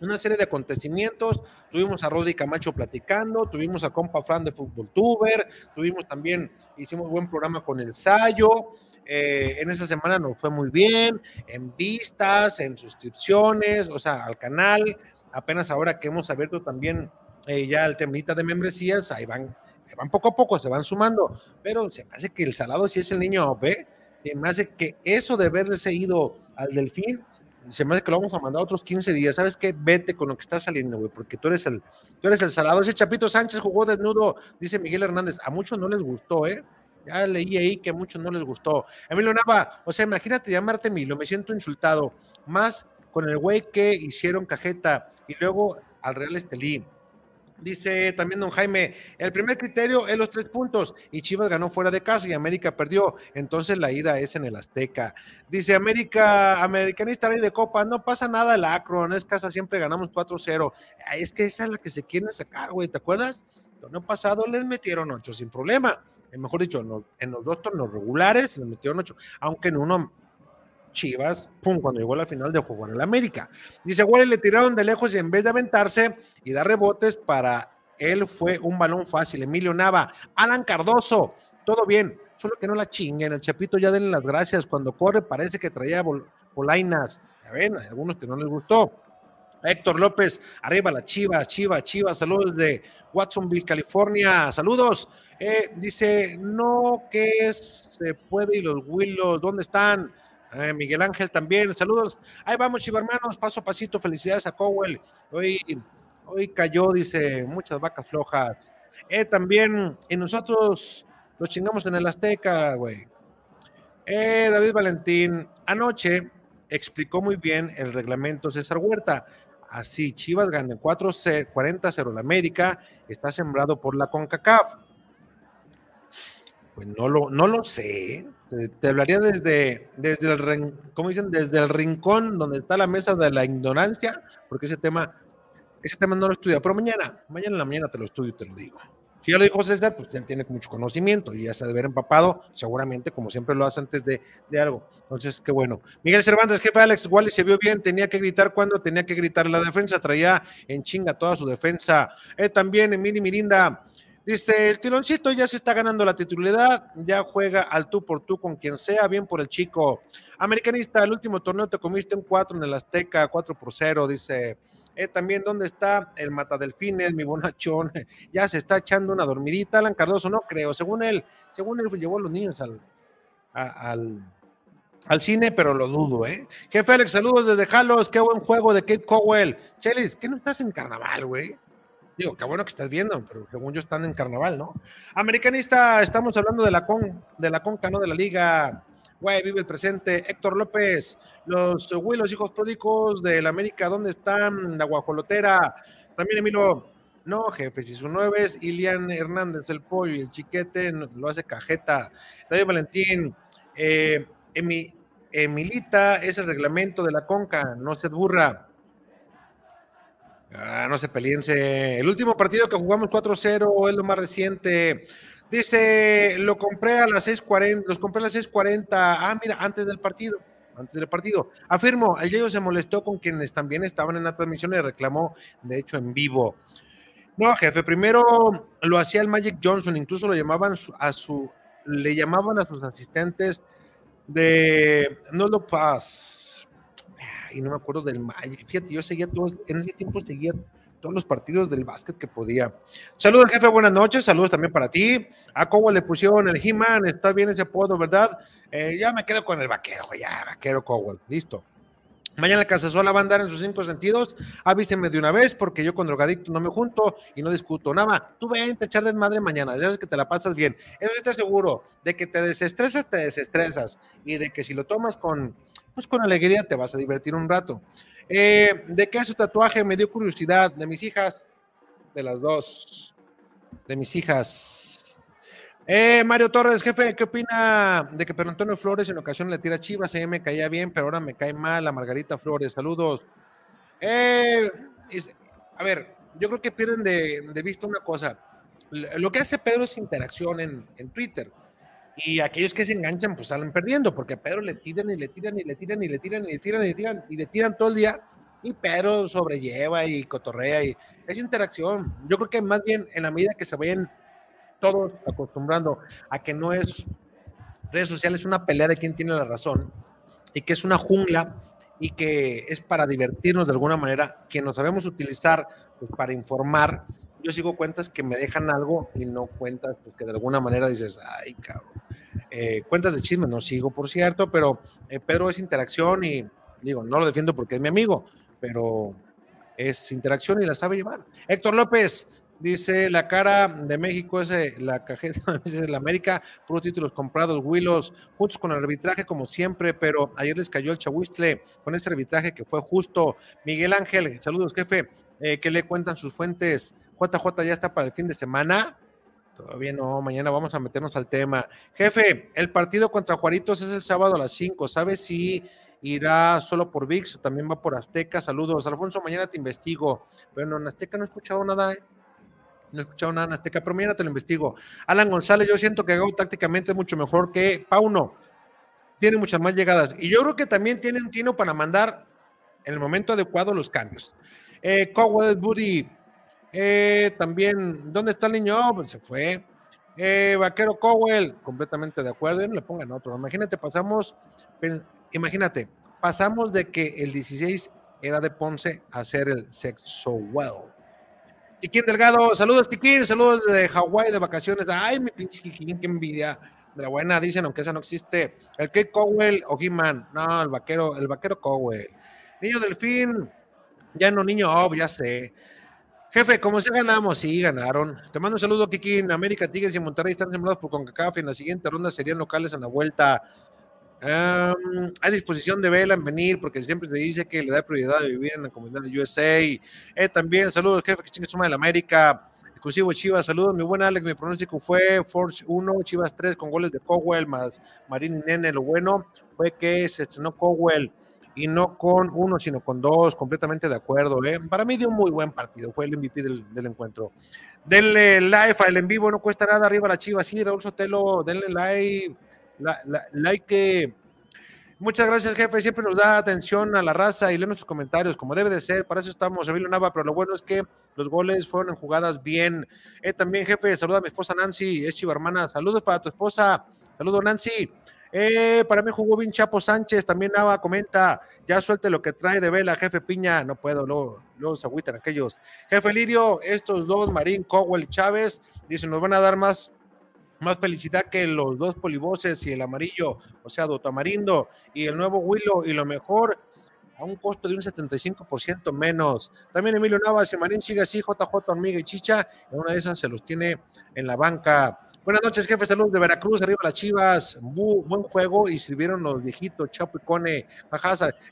una serie de acontecimientos. Tuvimos a Rodri Camacho platicando, tuvimos a compa Fran de Fútbol Tuber, tuvimos también, hicimos buen programa con el Sayo. Eh, en esa semana nos fue muy bien, en vistas, en suscripciones, o sea, al canal. Apenas ahora que hemos abierto también eh, ya el temita de membresías, ahí van, van poco a poco, se van sumando, pero se me hace que el salado si es el niño B, se me hace que eso de haberse ido al delfín, se me hace que lo vamos a mandar otros 15 días, ¿sabes qué? Vete con lo que está saliendo, güey, porque tú eres el, tú eres el salado. Ese Chapito Sánchez jugó desnudo, dice Miguel Hernández, a muchos no les gustó, ¿eh? Ya leí ahí que a muchos no les gustó. Emilio Nava, o sea, imagínate llamarte Emilio, me siento insultado, más con el güey que hicieron cajeta y luego al Real Estelí Dice también don Jaime, el primer criterio es los tres puntos y Chivas ganó fuera de casa y América perdió, entonces la ida es en el Azteca. Dice América, americanista rey de copa, no pasa nada el Acron, es casa, siempre ganamos 4-0. Es que esa es la que se quiere sacar, güey, ¿te acuerdas? El año pasado les metieron 8 sin problema, mejor dicho, en los, dos torneos regulares les metieron 8, aunque en uno Chivas, pum, cuando llegó a la final de juego en el América. Dice, Wally le tiraron de lejos y en vez de aventarse y dar rebotes, para él fue un balón fácil. Emilio Nava, Alan Cardoso, todo bien, solo que no la chinguen. El Chapito ya denle las gracias. Cuando corre parece que traía polainas. Ya ven, hay algunos que no les gustó. Héctor López, arriba la Chiva, Chiva, Chiva, saludos de Watsonville, California, saludos. Eh, dice, no que se puede y los Willows, ¿dónde están? Eh, Miguel Ángel también, saludos. Ahí vamos, hermanos, paso a pasito. Felicidades a Cowell. Hoy, hoy cayó, dice, muchas vacas flojas. Eh, también, y nosotros lo chingamos en el Azteca, güey. Eh, David Valentín, anoche explicó muy bien el reglamento César Huerta. Así, Chivas gana 4-40-0 la América, está sembrado por la CONCACAF. Pues no lo, no lo sé. Te, hablaría desde, desde el, ¿cómo dicen? Desde el rincón donde está la mesa de la ignorancia, porque ese tema, ese tema no lo estudia. Pero mañana, mañana en la mañana te lo estudio y te lo digo. Si ya lo dijo César, pues él tiene mucho conocimiento y ya se debe haber empapado, seguramente, como siempre lo hace antes de, de algo. Entonces, qué bueno. Miguel Cervantes, jefe Alex Wally se vio bien, tenía que gritar cuando tenía que gritar. La defensa traía en chinga toda su defensa. Eh, también Emily Mirinda, Dice, el tironcito ya se está ganando la titularidad, ya juega al tú por tú con quien sea, bien por el chico. Americanista, el último torneo te comiste un 4 en el Azteca, 4 por 0, dice. Eh, también, ¿dónde está el Matadelfines, mi bonachón? (laughs) ya se está echando una dormidita, Alan Cardoso, no creo. Según él, según él llevó a los niños al, al, al cine, pero lo dudo, ¿eh? Jefe Alex, saludos desde Jalos, qué buen juego de Kate Cowell. Chelis, ¿qué no estás en carnaval, güey? Digo, qué bueno que estás viendo, pero según yo están en carnaval, ¿no? Americanista, estamos hablando de la con, de la conca, no de la liga. Güey, vive el presente. Héctor López, los güey, los hijos pródicos de la América, ¿dónde están? La guajolotera. También Emilio, no, jefe, si su nueve es Ilian Hernández, el pollo y el chiquete lo hace cajeta. David Valentín, eh, Emilita es el reglamento de la conca, no se burra. Ah, no se peleense. El último partido que jugamos 4-0 es lo más reciente. Dice, lo compré a las 6:40, los compré a las 6:40. Ah, mira, antes del partido. Antes del partido. Afirmo, el Yayo se molestó con quienes también estaban en la transmisión y reclamó, de hecho, en vivo. No, jefe, primero lo hacía el Magic Johnson, incluso lo llamaban a su, le llamaban a sus asistentes de no lo paz y no me acuerdo del Magic. Fíjate, yo seguía todos, en ese tiempo seguía todos los partidos del básquet que podía. Saludos, jefe, buenas noches. Saludos también para ti. A Cowell le pusieron el He-Man, está bien ese apodo, ¿verdad? Eh, ya me quedo con el vaquero, ya, vaquero Cowell, listo. Mañana el Casasola va a andar en sus cinco sentidos. Avísenme de una vez, porque yo con drogadicto no me junto y no discuto nada. Tú ven a echar desmadre mañana, ya sabes que te la pasas bien. Eso sí te aseguro, de que te desestresas, te desestresas. Y de que si lo tomas con, pues con alegría te vas a divertir un rato. Eh, ¿De qué es su tatuaje? Me dio curiosidad. De mis hijas, de las dos, de mis hijas. Eh, Mario Torres, jefe, ¿qué opina de que Pedro Antonio Flores en ocasión le tira chivas? A mí me caía bien, pero ahora me cae mal. A Margarita Flores, saludos. Eh, a ver, yo creo que pierden de, vista una cosa. Lo que hace Pedro es interacción en Twitter. Y aquellos que se enganchan, pues salen perdiendo, porque Pedro le tiran y le tiran y le tiran y le tiran y le tiran y le tiran y le tiran todo el día. Y Pedro sobrelleva y cotorrea y es interacción. Yo creo que más bien en la medida que se vayan todos acostumbrando a que no es redes sociales una pelea de quién tiene la razón y que es una jungla y que es para divertirnos de alguna manera, que nos sabemos utilizar pues, para informar yo sigo cuentas que me dejan algo y no cuentas que de alguna manera dices, ay, cabrón. Eh, cuentas de chisme no sigo, por cierto, pero eh, Pedro es interacción y digo, no lo defiendo porque es mi amigo, pero es interacción y la sabe llevar. Héctor López dice, la cara de México es eh, la cajeta (laughs) de la América, puros títulos comprados, Willos, juntos con el arbitraje como siempre, pero ayer les cayó el chahuistle con este arbitraje que fue justo. Miguel Ángel, saludos jefe, ¿qué le cuentan sus fuentes? JJ ya está para el fin de semana. Todavía no, mañana vamos a meternos al tema. Jefe, el partido contra Juaritos es el sábado a las 5. ¿Sabes si irá solo por VIX o también va por Azteca? Saludos. Alfonso, mañana te investigo. Bueno, en Azteca no he escuchado nada, ¿eh? No he escuchado nada en Azteca, pero mañana te lo investigo. Alan González, yo siento que Gau tácticamente es mucho mejor que Pauno. Tiene muchas más llegadas. Y yo creo que también tiene un tino para mandar en el momento adecuado los cambios. Eh, Cowell, Buddy, eh, también, ¿dónde está el niño? Oh, pues se fue. Eh, Vaquero Cowell, completamente de acuerdo, no le pongan otro. Imagínate, pasamos, imagínate, pasamos de que el 16 era de Ponce a ser el sexo well. Kikín Delgado, saludos Kikín, saludos de Hawái de vacaciones. Ay, mi pinche Kikín, qué envidia. De la buena, dicen, aunque esa no existe. El Kate Cowell o He-Man. No, el vaquero, el vaquero Cowell. Niño Delfín, ya no niño, oh, ya sé. Jefe, ¿cómo se ganamos? Sí, ganaron. Te mando un saludo, Kiki. América, Tigres y Monterrey están sembrados por CONCACAF. En la siguiente ronda serían locales en la vuelta. Um, hay disposición de Vela en venir porque siempre se dice que le da prioridad de vivir en la comunidad de USA. Eh, también saludos, jefe, que chingue suma de la América. Exclusivo Chivas, saludos, mi buen Alex. Mi pronóstico fue Force 1, Chivas 3 con goles de Cowell más Marín y Nene. Lo bueno fue que se estrenó Cowell y no con uno, sino con dos, completamente de acuerdo. ¿eh? Para mí dio un muy buen partido, fue el MVP del, encuentro. Denle live al en vivo, no cuesta nada, arriba la chiva, sí, Raúl Sotelo, denle like, like, Muchas gracias, jefe. Siempre nos da atención a la raza y lee nuestros comentarios, como debe de ser. Para eso estamos, Emilio Nava, pero lo bueno es que los goles fueron en jugadas bien. Eh, también, jefe, saluda a mi esposa Nancy, es chiva hermana. Saludos para tu esposa. Saludos, Nancy. Eh, para mí jugó bien Chapo Sánchez, también Nava comenta, ya suelte lo que trae de vela, jefe Piña, no puedo, luego, luego se agüitan aquellos. Jefe Lirio, estos dos, Marín, Cowell Chávez, dicen, nos van a dar más más felicidad que los dos polivoces y el amarillo, o sea, Dotamarindo y el nuevo Willow, y lo mejor a un costo de un 75% menos. También Emilio Navas y Marín sigue así, JJ Hormiga y Chicha, en una de esas se los tiene en la banca. Buenas noches, jefe, saludos de Veracruz, arriba las chivas, buen juego. Y sirvieron los viejitos, Chapo y Cone,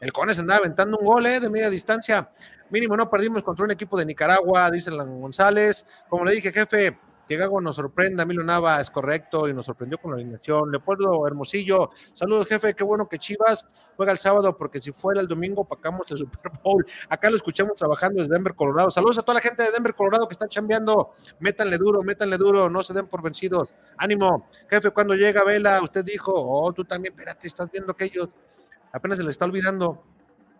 el Cone se andaba aventando un gol eh, de media distancia, mínimo no perdimos contra un equipo de Nicaragua, dice González, como le dije, jefe, que Gago nos sorprenda, Milo Nava es correcto y nos sorprendió con la alineación. Leopoldo Hermosillo, saludos jefe, qué bueno que Chivas juega el sábado porque si fuera el domingo pacamos el Super Bowl. Acá lo escuchamos trabajando desde Denver, Colorado. Saludos a toda la gente de Denver, Colorado que está chambeando. Métanle duro, métanle duro, no se den por vencidos. Ánimo, jefe, cuando llega Vela, usted dijo, oh, tú también, espérate, estás viendo que ellos apenas se les está olvidando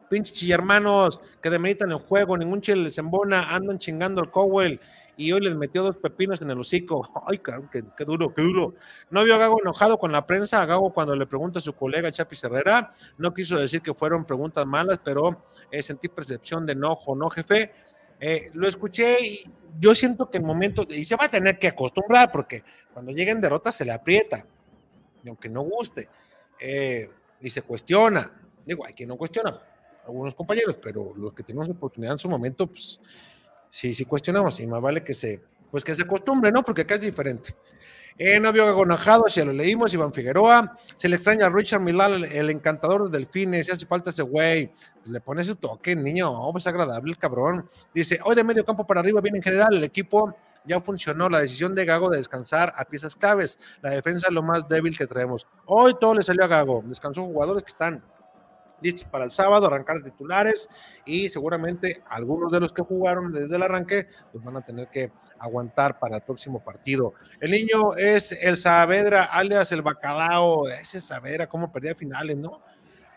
pinches hermanos que demeritan el juego, ningún chile les embona, andan chingando al Cowell y hoy les metió dos pepinos en el hocico. (laughs) Ay, cabrón, qué, duro, qué duro. No vio a Gago enojado con la prensa. A Gago, cuando le pregunta a su colega Chapi Herrera, no quiso decir que fueron preguntas malas, pero eh, sentí percepción de enojo, ¿no, jefe? Eh, lo escuché y yo siento que el momento, y se va a tener que acostumbrar, porque cuando lleguen derrotas se le aprieta, y aunque no guste, eh, y se cuestiona. Digo, hay quien no cuestiona, algunos compañeros, pero los que tenemos oportunidad en su momento, pues sí, sí cuestionamos y más vale que se, pues que se acostumbre, ¿no? Porque acá es diferente. Eh, no vio agonajado, si lo leímos, Iván Figueroa. Se le extraña a Richard Milal, el, encantador del delfines. Si hace falta ese güey, pues le pone su toque, niño. Oh, pues agradable el cabrón. Dice: Hoy de medio campo para arriba, bien en general. El equipo ya funcionó. La decisión de Gago de descansar a piezas claves. La defensa es lo más débil que traemos. Hoy todo le salió a Gago. Descansó jugadores que están listos para el sábado, arrancar titulares y seguramente algunos de los que jugaron desde el arranque pues van a tener que aguantar para el próximo partido. El niño es el Saavedra, alias el Bacalao, ese Saavedra, cómo perdía finales, ¿no?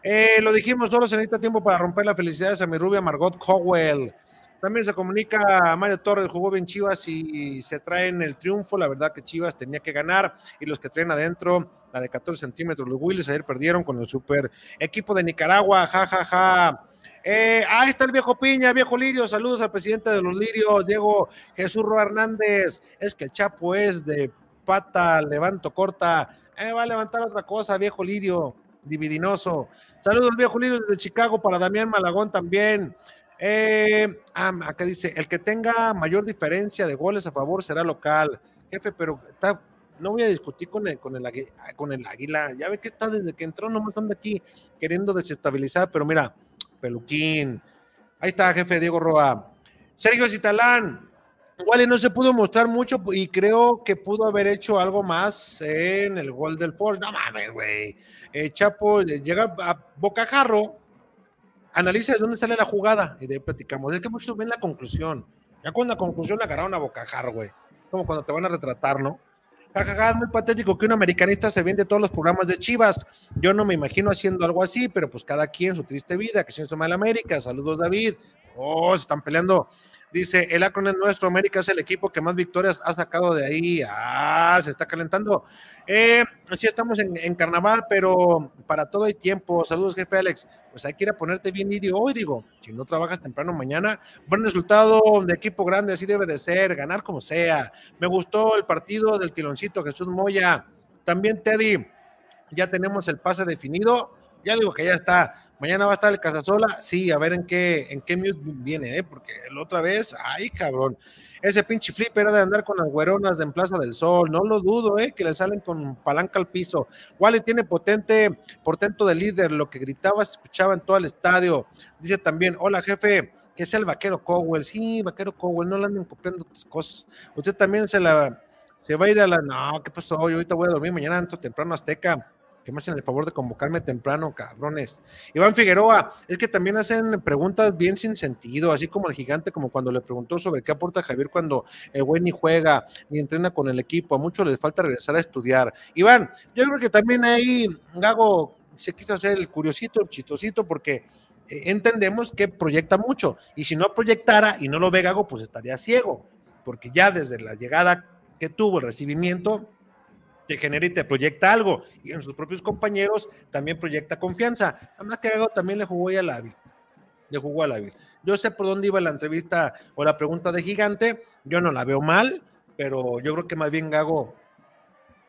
Eh, lo dijimos, solo se necesita tiempo para romper la felicidad de mi rubia Margot Cowell. También se comunica a Mario Torres, jugó bien Chivas y se traen el triunfo. La verdad que Chivas tenía que ganar y los que traen adentro, de 14 centímetros, los Willis ayer perdieron con el super equipo de Nicaragua, ja, ja, ja. Eh, ahí está el viejo Piña, viejo Lirio. Saludos al presidente de los Lirios, Diego Jesús Ro Hernández. Es que el Chapo es de pata, levanto corta. Eh, va a levantar otra cosa, viejo Lirio, dividinoso. Saludos, viejo Lirio desde Chicago para Damián Malagón también. Eh, ah, acá dice, el que tenga mayor diferencia de goles a favor será local. Jefe, pero está, no voy a discutir con el, con el, con el águila. Ya ve que está desde que entró, nomás anda aquí queriendo desestabilizar, pero mira, peluquín. Ahí está, jefe Diego Roa. Sergio Citalán. Igual no se pudo mostrar mucho y creo que pudo haber hecho algo más en el gol del Ford. No mames, güey. Eh, Chapo llega a bocajarro analiza de dónde sale la jugada y de ahí platicamos. Es que muchos ven la conclusión. Ya con la conclusión la agarraron a bocajar, güey. Como cuando te van a retratar, ¿no? Jajaja, es muy patético que un americanista se vende todos los programas de Chivas. Yo no me imagino haciendo algo así, pero pues cada quien su triste vida, que si es mal América. Saludos, David. Oh, se están peleando Dice, el Akron es nuestro, América es el equipo que más victorias ha sacado de ahí. Ah, se está calentando. Eh, sí, estamos en, carnaval, pero para todo hay tiempo. Saludos, jefe Alex. Pues hay que ir a ponerte bien idio hoy, digo. Si no trabajas temprano mañana, buen resultado de equipo grande, así debe de ser, ganar como sea. Me gustó el partido del tiloncito Jesús Moya. También, Teddy, ya tenemos el pase definido. Ya digo que ya está Mañana va a estar el Casasola. Sí, a ver en qué, en qué mute viene, ¿eh? porque la otra vez, ay, cabrón. Ese pinche flip era de andar con las güeronas de en Plaza del Sol. No lo dudo, ¿eh? Que le salen con palanca al piso. Wally tiene potente, portento de líder. Lo que gritaba se escuchaba en todo el estadio. Dice también, hola, jefe que es el vaquero Cowell. Sí, vaquero Cowell, no le anden copiando tus cosas. Usted también se la se va a ir a la. No, ¿qué pasó? Yo ahorita voy a dormir mañana entro temprano Azteca que me hacen el favor de convocarme temprano, cabrones. Iván Figueroa, es que también hacen preguntas bien sin sentido, así como el gigante, como cuando le preguntó sobre qué aporta Javier cuando el güey ni juega, ni entrena con el equipo, a muchos les falta regresar a estudiar. Iván, yo creo que también ahí Gago se quiso hacer el curiosito, el chistosito, porque eh, entendemos que proyecta mucho. Y si no proyectara y no lo ve Gago, pues estaría ciego, porque ya desde la llegada que tuvo, el recibimiento, te genera y te proyecta algo. Y en sus propios compañeros también proyecta confianza. Además que Gago también le jugó ya al hábil. Le jugó al hábil. Yo sé por dónde iba la entrevista o la pregunta de Gigante. Yo no la veo mal, pero yo creo que más bien Gago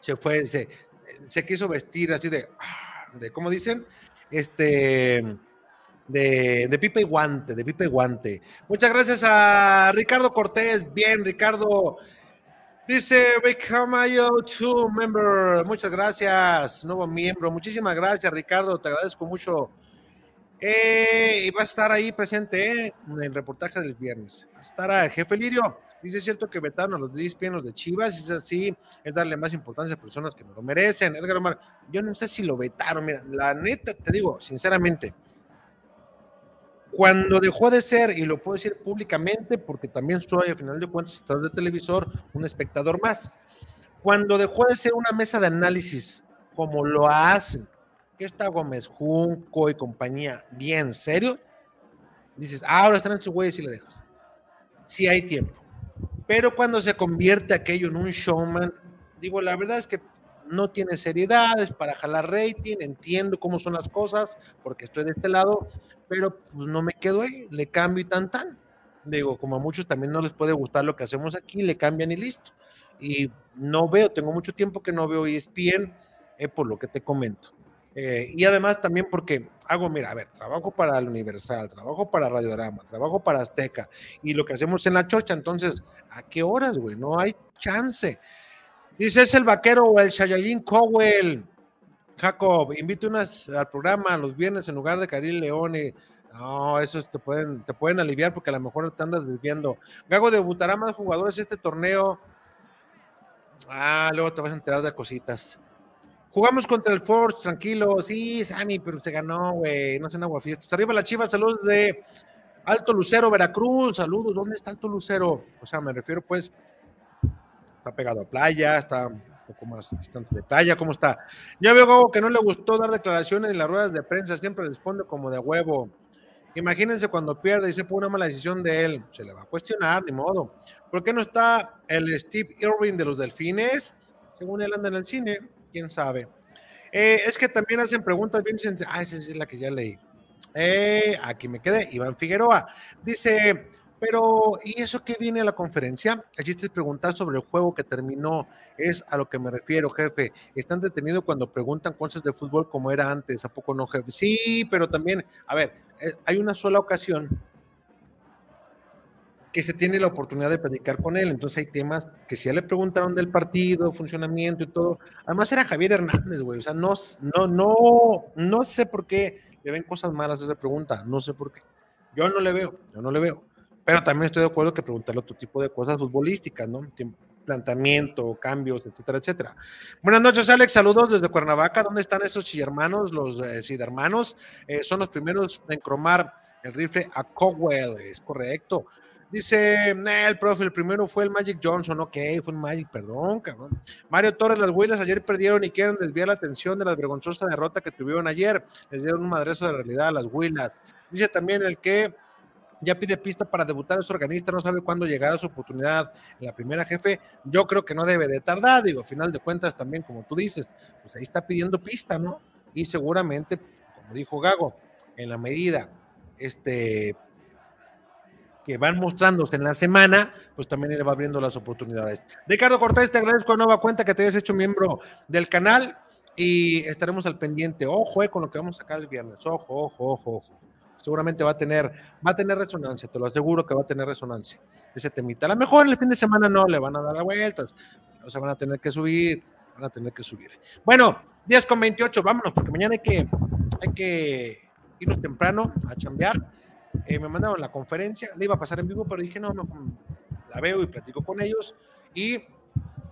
se fue, se, se quiso vestir así de, de ¿cómo dicen? Este, de, de pipa y guante, de pipa y guante. Muchas gracias a Ricardo Cortés. Bien, Ricardo. Dice Become yo two member. Muchas gracias, nuevo miembro. Muchísimas gracias, Ricardo. Te agradezco mucho. Eh, y va a estar ahí presente eh, en el reportaje del viernes. Va a estar a jefe Lirio. Dice, es cierto que vetaron a los 10 pianos de Chivas, es así, es darle más importancia a personas que no lo merecen. Edgar Omar, yo no sé si lo vetaron, mira, la neta, te digo, sinceramente, cuando dejó de ser, y lo puedo decir públicamente, porque también soy, al final de cuentas, detrás de televisor, un espectador más, cuando dejó de ser una mesa de análisis como lo hacen, que está Gómez Junco y compañía, bien serio, dices, ah, ahora están en sus güeyes y le dejas. Sí hay tiempo. Pero cuando se convierte aquello en un showman, digo, la verdad es que no tiene seriedad, es para jalar rating, entiendo cómo son las cosas, porque estoy de este lado, pero pues no me quedo ahí, le cambio y tan tan. Digo, como a muchos también no les puede gustar lo que hacemos aquí, le cambian y listo. Y no veo, tengo mucho tiempo que no veo ESPN, eh, por lo que te comento. Eh, y además también porque hago, mira, a ver, trabajo para el Universal, trabajo para Radiorama, trabajo para Azteca y lo que hacemos en la chocha, entonces, ¿a qué horas, güey? No hay chance. Dice, es el vaquero o el Shayalin Cowell. Jacob, invite unas al programa los viernes en lugar de Karil Leone. No, esos te pueden, te pueden aliviar porque a lo mejor te andas desviando. Gago debutará más jugadores este torneo. Ah, luego te vas a enterar de cositas. Jugamos contra el Force, tranquilo. Sí, Sammy, pero se ganó, güey. No se agua fiestas. Arriba la chiva, saludos de Alto Lucero, Veracruz. Saludos, ¿dónde está Alto Lucero? O sea, me refiero pues está pegado a playa, está un poco más distante de playa, ¿cómo está? Ya veo que no le gustó dar declaraciones en las ruedas de prensa, siempre responde como de huevo. Imagínense cuando pierde y se pone una mala decisión de él, se le va a cuestionar, ni modo. ¿Por qué no está el Steve Irwin de los Delfines? Según él anda en el cine, quién sabe. Eh, es que también hacen preguntas bien sencillas. Ah, esa es la que ya leí. Eh, aquí me quedé. Iván Figueroa dice: pero, ¿y eso qué viene a la conferencia? El chiste es preguntar sobre el juego que terminó. Es a lo que me refiero, jefe. Están detenidos cuando preguntan cosas de fútbol como era antes. ¿A poco no, jefe? Sí, pero también, a ver, eh, hay una sola ocasión que se tiene la oportunidad de predicar con él. Entonces hay temas que si ya le preguntaron del partido, funcionamiento y todo. Además era Javier Hernández, güey. O sea, no, no, no, no sé por qué le ven cosas malas a esa pregunta. No sé por qué. Yo no le veo, yo no le veo. Pero también estoy de acuerdo que preguntarle otro tipo de cosas futbolísticas, ¿no? Planteamiento, cambios, etcétera, etcétera. Buenas noches, Alex. Saludos desde Cuernavaca. ¿Dónde están esos hermanos, los eh, hermanos? Eh, son los primeros en cromar el rifle a Cowell, es correcto. Dice el profe, el primero fue el Magic Johnson, ok, fue un Magic, perdón, cabrón. Mario Torres, las Huilas ayer perdieron y quieren desviar la atención de la vergonzosa derrota que tuvieron ayer. Les dieron un madrezo de realidad a las Huilas. Dice también el que ya pide pista para debutar, es organista, no sabe cuándo llegará su oportunidad en la primera jefe. Yo creo que no debe de tardar, digo, final de cuentas también, como tú dices, pues ahí está pidiendo pista, ¿no? Y seguramente, como dijo Gago, en la medida este, que van mostrándose en la semana, pues también le va abriendo las oportunidades. Ricardo Cortés, te agradezco de nueva cuenta que te hayas hecho miembro del canal y estaremos al pendiente. Ojo, eh, con lo que vamos a sacar el viernes. Ojo, ojo, ojo, ojo seguramente va a tener, va a tener resonancia, te lo aseguro que va a tener resonancia ese temita. A lo mejor el fin de semana no le van a dar la vueltas, no se van a tener que subir, van a tener que subir. Bueno, 10 con 28, vámonos, porque mañana hay que, hay que irnos temprano a chambear. Eh, me mandaron la conferencia, le iba a pasar en vivo, pero dije, no, no, la veo y platico con ellos y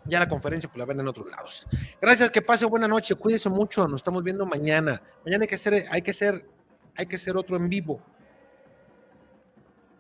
ya la conferencia pues la ven en otros lados. Gracias, que pase buena noche, cuídese mucho, nos estamos viendo mañana. Mañana hay que hacer, hay que hacer hay que hacer otro en vivo.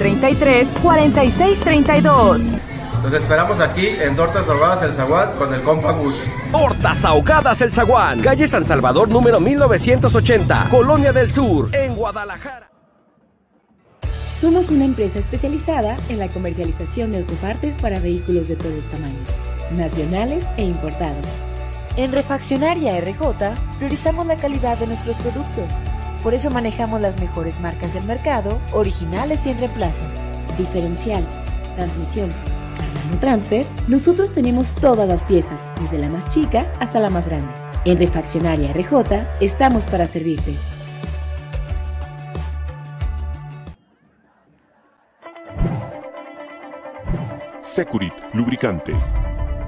33 33 46 32. Los esperamos aquí en Tortas Ahogadas El Zaguán con el compa Gus. Tortas Ahogadas El Zaguán. Calle San Salvador número 1980, Colonia del Sur, en Guadalajara. Somos una empresa especializada en la comercialización de autopartes para vehículos de todos tamaños, nacionales e importados. En Refaccionaria RJ priorizamos la calidad de nuestros productos. Por eso manejamos las mejores marcas del mercado, originales y en reemplazo. Diferencial, transmisión, Transfer, nosotros tenemos todas las piezas, desde la más chica hasta la más grande. En Refaccionaria RJ estamos para servirte. Securit Lubricantes.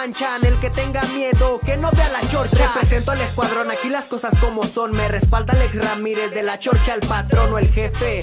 Manchan, el que tenga miedo, que no vea la chorcha. Represento al escuadrón, aquí las cosas como son, me respalda Alex Ramírez de la chorcha, el patrón o el jefe,